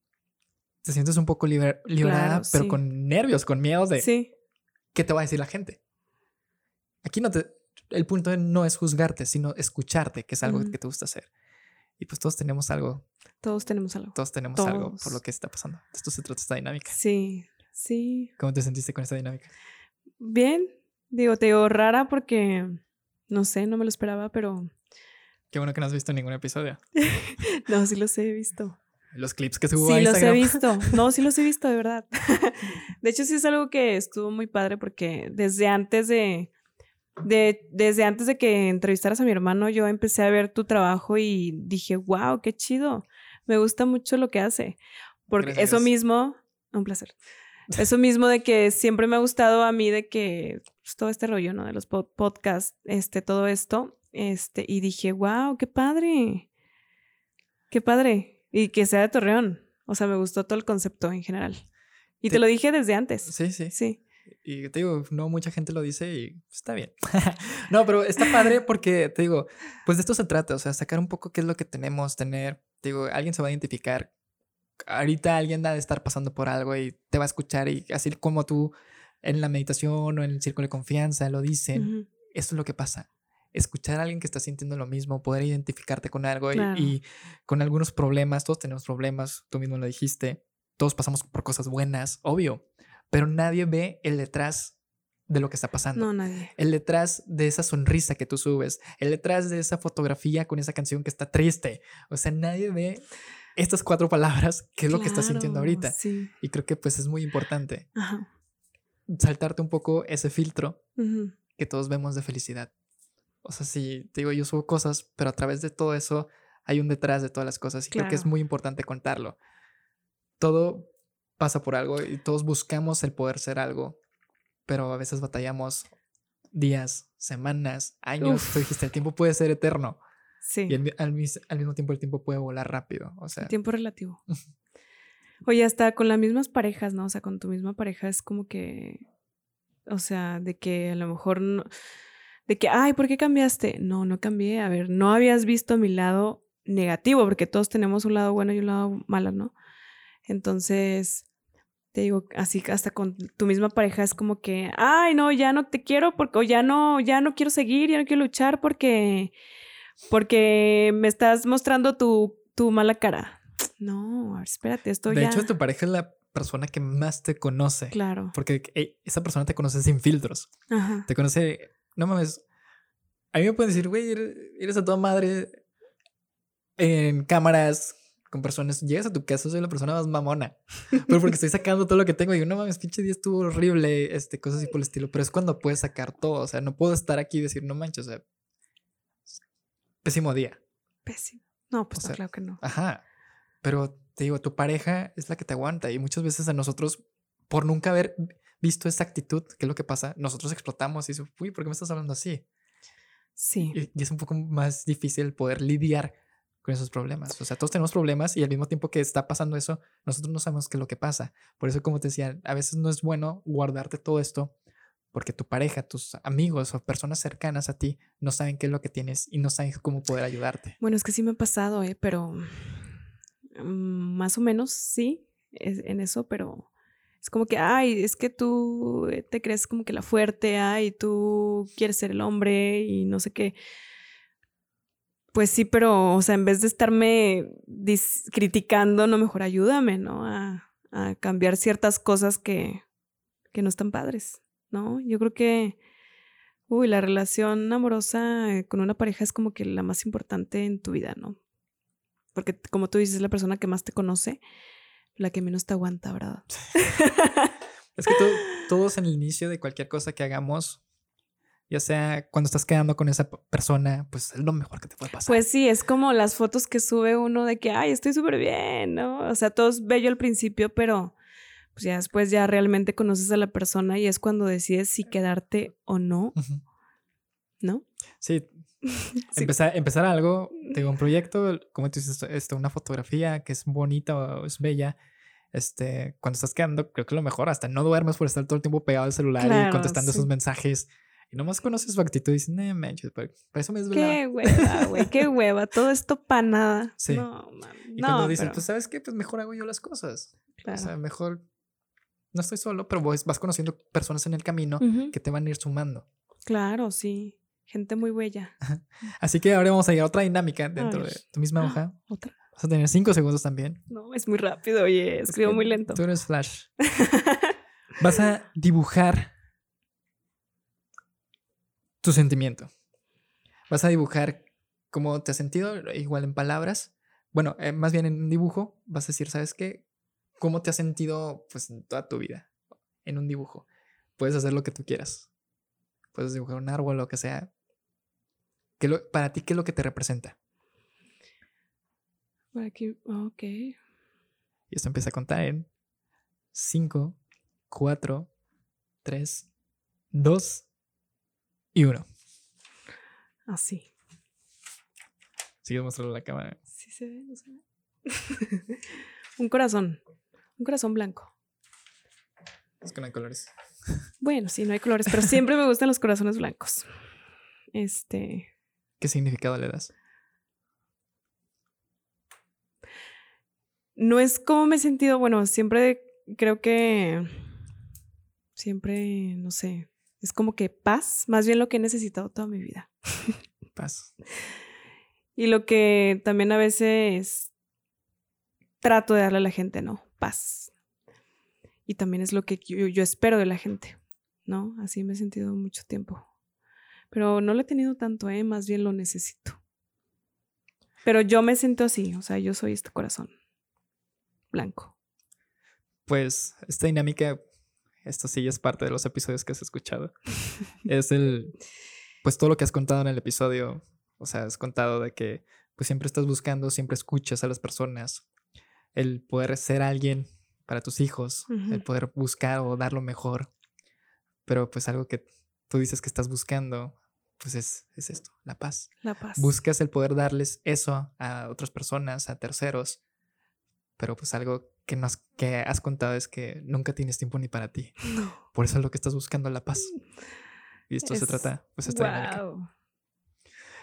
te sientes un poco liberada, pero con nervios, con miedos de sí. qué te va a decir la gente. Aquí no te. El punto no es juzgarte, sino escucharte, que es algo que te gusta hacer. Y pues todos tenemos algo todos tenemos algo. Todos tenemos algo por lo que está pasando. esto se trata esta dinámica. Sí, Sí. ¿Cómo te sentiste con esta dinámica? Bien. Digo, te digo rara porque, no sé, no me lo esperaba, pero... Qué bueno que no has visto ningún episodio. no, sí los he visto. Los clips que subo sí, a Instagram. Sí, los he visto. No, sí los he visto, de verdad. de hecho, sí es algo que estuvo muy padre porque desde antes de, de, desde antes de que entrevistaras a mi hermano, yo empecé a ver tu trabajo y dije, wow, qué chido. Me gusta mucho lo que hace. Porque eso mismo, un placer. Eso mismo de que siempre me ha gustado a mí de que pues, todo este rollo, ¿no? De los podcasts, este, todo esto, este, y dije, wow, qué padre. Qué padre. Y que sea de Torreón. O sea, me gustó todo el concepto en general. Y te, lo dije desde antes. Sí, sí. Sí. Y te digo, no mucha gente lo dice y está bien. no, pero está padre porque te digo, pues de esto se trata, o sea, sacar un poco qué es lo que tenemos, tener, te digo, alguien se va a identificar ahorita alguien ha de estar pasando por algo y te va a escuchar y así como tú en la meditación o en el círculo de confianza lo dicen, esto es lo que pasa. Escuchar a alguien que está sintiendo lo mismo, poder identificarte con algo y, con algunos problemas, todos tenemos problemas, tú mismo lo dijiste, todos pasamos por cosas buenas, obvio, pero nadie ve el detrás de lo que está pasando. No, nadie. El detrás de esa sonrisa que tú subes, el detrás de esa fotografía con esa canción que está triste. O sea, nadie ve estas cuatro palabras, qué es lo que estás sintiendo ahorita. Y creo que pues es muy importante saltarte un poco ese filtro que todos vemos de felicidad. O sea, sí, te digo, yo subo cosas, pero a través de todo eso hay un detrás de todas las cosas y creo que es muy importante contarlo. Todo pasa por algo y todos buscamos el poder ser algo, pero a veces batallamos días, semanas, años. Tú dijiste, el tiempo puede ser eterno. Sí. Y al, mismo tiempo el tiempo puede volar rápido. O sea. tiempo relativo. Oye, hasta con las mismas parejas, ¿no? O sea, con tu misma pareja es como que. O sea, de que a lo mejor no. De que, ay, ¿por qué cambiaste? No, no cambié. A ver, no habías visto mi lado negativo, porque todos tenemos un lado bueno y un lado malo, ¿no? Entonces, te digo, así hasta con tu misma pareja es como que, ay, no, ya no te quiero porque, o ya no, ya no quiero seguir, ya no quiero luchar porque porque me estás mostrando tu, tu mala cara. No, a ver, espérate, esto ya. De hecho, tu pareja es la persona que más te conoce. Claro. Porque esa persona te conoce sin filtros. Ajá. Te conoce, no mames. A mí me pueden decir, güey, eres a toda madre en cámaras, con personas. Llegas a tu casa, soy la persona más mamona. Pero porque estoy sacando todo lo que tengo. Y digo, no mames, pinche día estuvo horrible, este, cosas así por el estilo. Pero es cuando puedes sacar todo. O sea, no puedo estar aquí y decir, no manches, o sea, pésimo día. Pésimo. No, pues claro que no. Ajá. Pero te digo, tu pareja es la que te aguanta y muchas veces a nosotros, por nunca haber visto esa actitud, que es lo que pasa, nosotros explotamos y dices, uy, ¿por qué me estás hablando así? Sí. Y, es un poco más difícil poder lidiar con esos problemas. O sea, todos tenemos problemas y al mismo tiempo que está pasando eso, nosotros no sabemos qué es lo que pasa. Por eso, como te decía, a veces no es bueno guardarte todo esto porque tu pareja, tus amigos o personas cercanas a ti no saben qué es lo que tienes y no saben cómo poder ayudarte. Bueno, es que sí me ha pasado, ¿eh? pero mm, más o menos sí, en eso, pero es como que, ay, es que tú eh, te crees como que la fuerte, ay, tú quieres ser el hombre y no sé qué. Pues sí, pero, o sea, en vez de estarme criticando, no mejor ayúdame, ¿no? A, a cambiar ciertas cosas que, que no están padres. ¿No? Yo creo que, uy, la relación amorosa eh, con una pareja es como que la más importante en tu vida, ¿no? Porque como tú dices, es la persona que más te conoce, la que menos te aguanta, ¿verdad? es que todos en el inicio de cualquier cosa que hagamos, ya sea cuando estás quedando con esa persona, pues es lo mejor que te puede pasar. Pues sí, es como las fotos que sube uno de que, ay, estoy súper bien, ¿no? O sea, todo es bello al principio, pero pues ya después ya realmente conoces a la persona y es cuando decides si quedarte o no. ¿No? Sí. Empezar, empezar algo, tengo un proyecto, como tú dices, esto, una fotografía que es bonita o es bella. Este, cuando estás quedando, creo que lo mejor, hasta no duermes por estar todo el tiempo pegado al celular y contestando esos mensajes. Y nomás conoces su actitud y dices, no manches, para eso me Qué hueva, güey, qué hueva, todo esto para nada. Sí. No, Y cuando dicen, pues, ¿sabes qué? Pues mejor hago yo las cosas. O sea, mejor no estoy solo, pero vas conociendo personas en el camino que te van a ir sumando. Claro, sí. Gente muy bella. Así que ahora vamos a ir a otra dinámica dentro de tu misma hoja. Otra. Vas a tener cinco segundos también. No, es muy rápido, oye, escribo muy lento. Tú eres Flash. Vas a dibujar tu sentimiento. Vas a dibujar cómo te has sentido, igual en palabras. Bueno, eh, más bien en un dibujo, vas a decir, ¿sabes qué? ¿Cómo te has sentido pues, en toda tu vida? En un dibujo. Puedes hacer lo que tú quieras. Puedes dibujar un árbol, lo que sea. ¿Qué lo, para ti, ¿qué es lo que te representa? Aquí, ok. Y esto empieza a contar en 5, 4, 3, 2 y 1. Así. Sigue mostrando la cámara. Sí se ve, no se ve. un corazón. Un corazón blanco. Es que no hay colores. Bueno, sí, no hay colores, pero siempre me gustan los corazones blancos. Este. ¿Qué significado le das? No es como me he sentido, bueno, siempre creo que. Siempre, no sé, es como que paz, más bien lo que he necesitado toda mi vida. Paz. Y lo que también a veces trato de darle a la gente, ¿no? Paz. Y también es lo que yo, espero de la gente, ¿no? Así me he sentido mucho tiempo. Pero no lo he tenido tanto, ¿eh? Más bien lo necesito. Pero yo me siento así, o sea, yo soy este corazón blanco. Pues esta dinámica esto sí es parte de los episodios que has escuchado. es el, pues todo lo que has contado en el episodio, o sea, has contado de que pues siempre estás buscando, siempre escuchas a las personas, el poder ser alguien para tus hijos, el poder buscar o dar lo mejor, pero pues algo que tú dices que estás buscando, pues es, es esto, la paz. La paz. Buscas el poder darles eso a otras personas, a terceros, pero pues algo que, nos, que has contado es que nunca tienes tiempo ni para ti. Por eso es lo que estás buscando, la paz. Y esto se trata, pues, esta wow.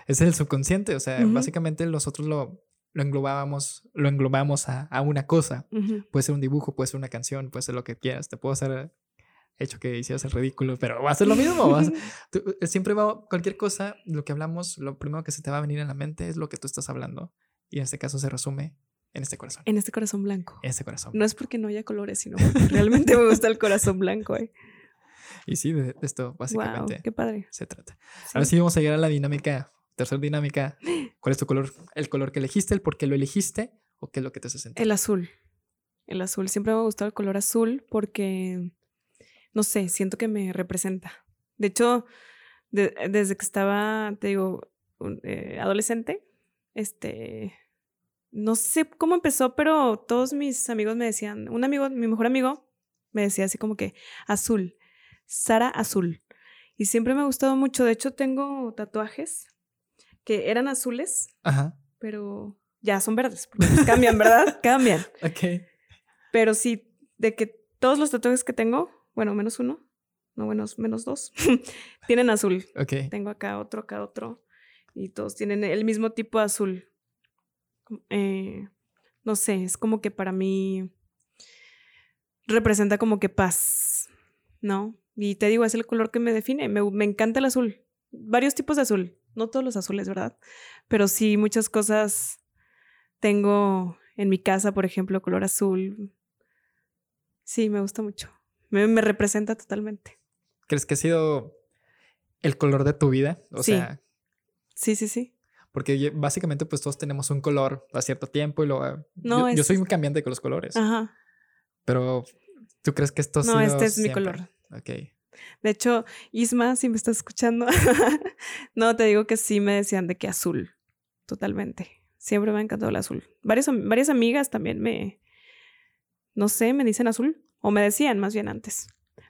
Es el subconsciente, o sea, básicamente nosotros lo, lo englobábamos, lo englobamos a, a una cosa. Puede ser un dibujo, puede ser una canción, puede ser lo que quieras. Te puedo hacer hecho que hicieras el ridículo, pero va a ser lo mismo. siempre va, cualquier cosa, lo que hablamos, lo primero que se te va a venir en la mente es lo que tú estás hablando. Y en este caso se resume en este corazón. En este corazón blanco. En este corazón. No es porque no haya colores, sino porque realmente me gusta el corazón blanco. Eh. Y sí, de esto básicamente qué padre. se trata. Ahora sí vamos a llegar a la dinámica, tercera dinámica. ¿Cuál es tu color? ¿El color que elegiste? ¿El por qué lo elegiste? ¿O qué es lo que te hace sentir? El azul. El azul. Siempre me ha gustado el color azul porque, no sé, siento que me representa. De hecho, desde que estaba, te digo, eh, adolescente, este, no sé cómo empezó, pero todos mis amigos me decían, un amigo, mi mejor amigo, me decía así como que azul, Sara Azul. Y siempre me ha gustado mucho. De hecho, tengo tatuajes que eran azules, Ajá. pero ya son verdes. Pues cambian, ¿verdad? cambian. Ok. Pero sí, de que todos los tatuajes que tengo, bueno, menos uno, no, menos, menos dos, tienen azul. Ok. Tengo acá otro, acá otro. Y todos tienen el mismo tipo de azul. Eh, no sé, es como que para mí representa como que paz, ¿no? Y te digo, es el color que me define. Me, me, encanta el azul. Varios tipos de azul. No todos los azules, ¿verdad? Pero sí, muchas cosas tengo en mi casa, por ejemplo, color azul. Sí, me gusta mucho. Me, me representa totalmente. ¿Crees que ha sido el color de tu vida? O sí. sea. Sí, sí, sí. Porque básicamente pues todos tenemos un color a cierto tiempo y lo... No, yo, soy muy cambiante con los colores. Ajá. Pero ¿tú crees que esto No, este es mi color. Ok. De hecho, Isma, si me estás escuchando, no, te digo que sí me decían de que azul, totalmente. Siempre me ha encantado el azul. Varias, varias amigas también me, no sé, me dicen azul, o me decían más bien antes.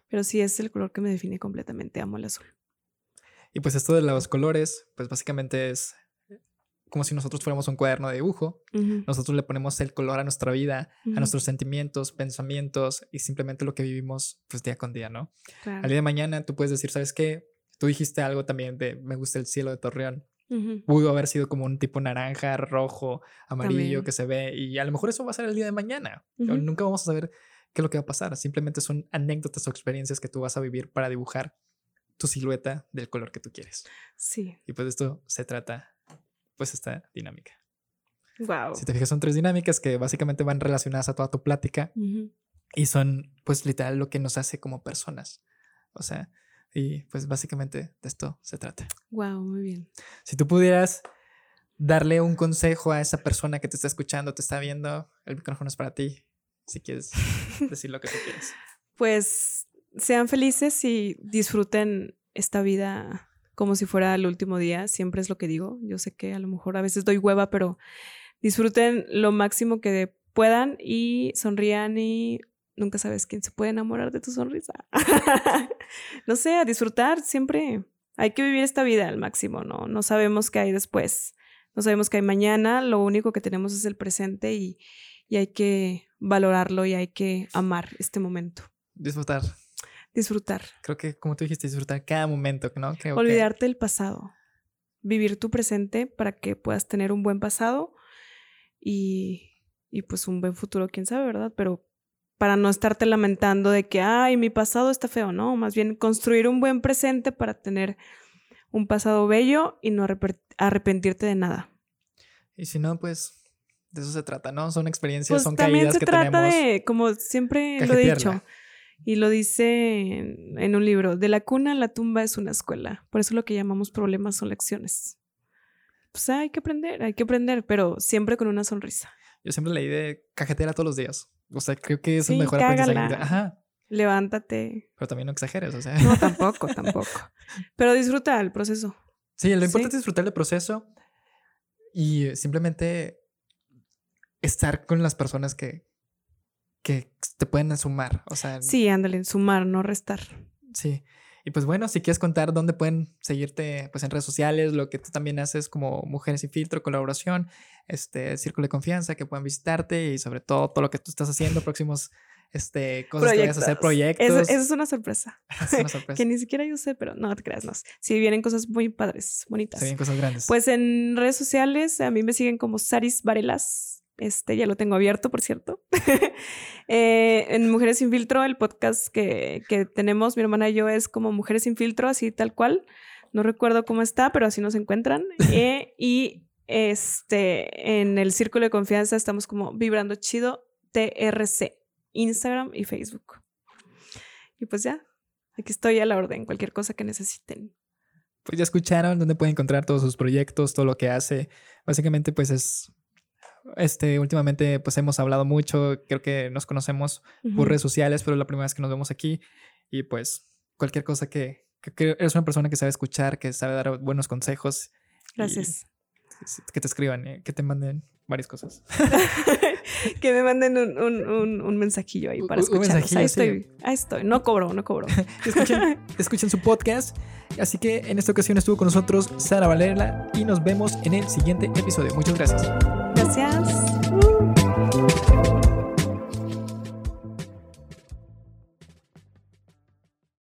Pero sí es el color que me define completamente, amo el azul. Y pues esto de los colores, pues básicamente es como si nosotros fuéramos un cuaderno de dibujo. Nosotros le ponemos el color a nuestra vida, a nuestros sentimientos, pensamientos y simplemente lo que vivimos pues día con día, ¿no? Al día de mañana tú puedes decir, ¿sabes qué? Tú dijiste algo también de me gusta el cielo de Torreón. Pudo haber sido como un tipo naranja, rojo, amarillo que se ve y a lo mejor eso va a ser el día de mañana. Nunca vamos a saber qué es lo que va a pasar. Simplemente son anécdotas o experiencias que tú vas a vivir para dibujar tu silueta del color que tú quieres. Sí. Y pues de esto se trata pues esta dinámica. Wow. Si te fijas, son tres dinámicas que básicamente van relacionadas a toda tu plática. Y son, pues, literal lo que nos hace como personas. O sea, y pues básicamente de esto se trata. Wow, muy bien. Si tú pudieras darle un consejo a esa persona que te está escuchando, te está viendo, el micrófono es para ti. Si quieres decir lo que tú quieres. Pues sean felices y disfruten esta vida como si fuera el último día. Siempre es lo que digo. Yo sé que a lo mejor a veces doy hueva, pero disfruten lo máximo que puedan y sonrían y nunca sabes quién se puede enamorar de tu sonrisa. no sé, a disfrutar siempre. Hay que vivir esta vida al máximo, ¿no? No sabemos qué hay después. No sabemos qué hay mañana. Lo único que tenemos es el presente y, y hay que valorarlo y hay que amar este momento. Disfrutar. Disfrutar. Creo que, como tú dijiste, disfrutar cada momento, ¿no? Olvidarte del pasado. Vivir tu presente para que puedas tener un buen pasado y, y pues un buen futuro, quién sabe, ¿verdad? Pero para no estarte lamentando de que, ay, mi pasado está feo, no, más bien construir un buen presente para tener un pasado bello y no arrepentirte de nada. Y si no, pues de eso se trata, ¿no? Son experiencias, pues son también se trata de, como siempre lo he dicho, y lo dice en, en, un libro, de la cuna a la tumba es una escuela. Por eso lo que llamamos problemas son lecciones. Pues hay que aprender, hay que aprender, pero siempre con una sonrisa. Yo siempre leí de cajetera todos los días. O sea, creo que es el mejor aprendizaje. Ajá. Levántate. Pero también no exageres, o sea. No, tampoco, tampoco. Pero disfruta el proceso. Sí, lo importante es disfrutar el proceso y simplemente estar con las personas que, que te pueden sumar. O sea. Sí, ándale, sumar, no restar. Sí. Y pues bueno, si quieres contar dónde pueden seguirte pues en redes sociales, lo que tú también haces como Mujeres sin Filtro, colaboración, este círculo de confianza, que puedan visitarte y sobre todo todo lo que tú estás haciendo, próximos este, cosas que vayas a hacer, proyectos. Eso, es una sorpresa. es una sorpresa. que ni siquiera yo sé, pero no te creas, no. Si vienen cosas muy padres, bonitas. Se vienen cosas grandes. Pues en redes sociales a mí me siguen como Saris Varelas este, ya lo tengo abierto, por cierto. Eh, en Mujeres sin Filtro, el podcast que, que, tenemos, mi hermana y yo, es como Mujeres sin Filtro, así tal cual. No recuerdo cómo está, pero así nos encuentran. Eh, y este, en el círculo de confianza estamos como Vibrando Chido TRC, Instagram y Facebook. Y pues ya, aquí estoy a la orden, cualquier cosa que necesiten. Pues ya escucharon dónde pueden encontrar todos sus proyectos, todo lo que hace. Básicamente, pues es este, últimamente pues hemos hablado mucho, creo que nos conocemos por redes sociales, pero es la primera vez que nos vemos aquí y pues cualquier cosa que, que, eres una persona que sabe escuchar, que sabe dar buenos consejos. Gracias. Que te escriban, eh, que te manden varias cosas. que me manden un, un, un, mensajillo ahí para escuchar. Ahí estoy, ahí estoy. No cobro, no cobro. escuchen, escuchen su podcast. Así que en esta ocasión estuvo con nosotros Sara Valera y nos vemos en el siguiente episodio. Muchas gracias. Gracias.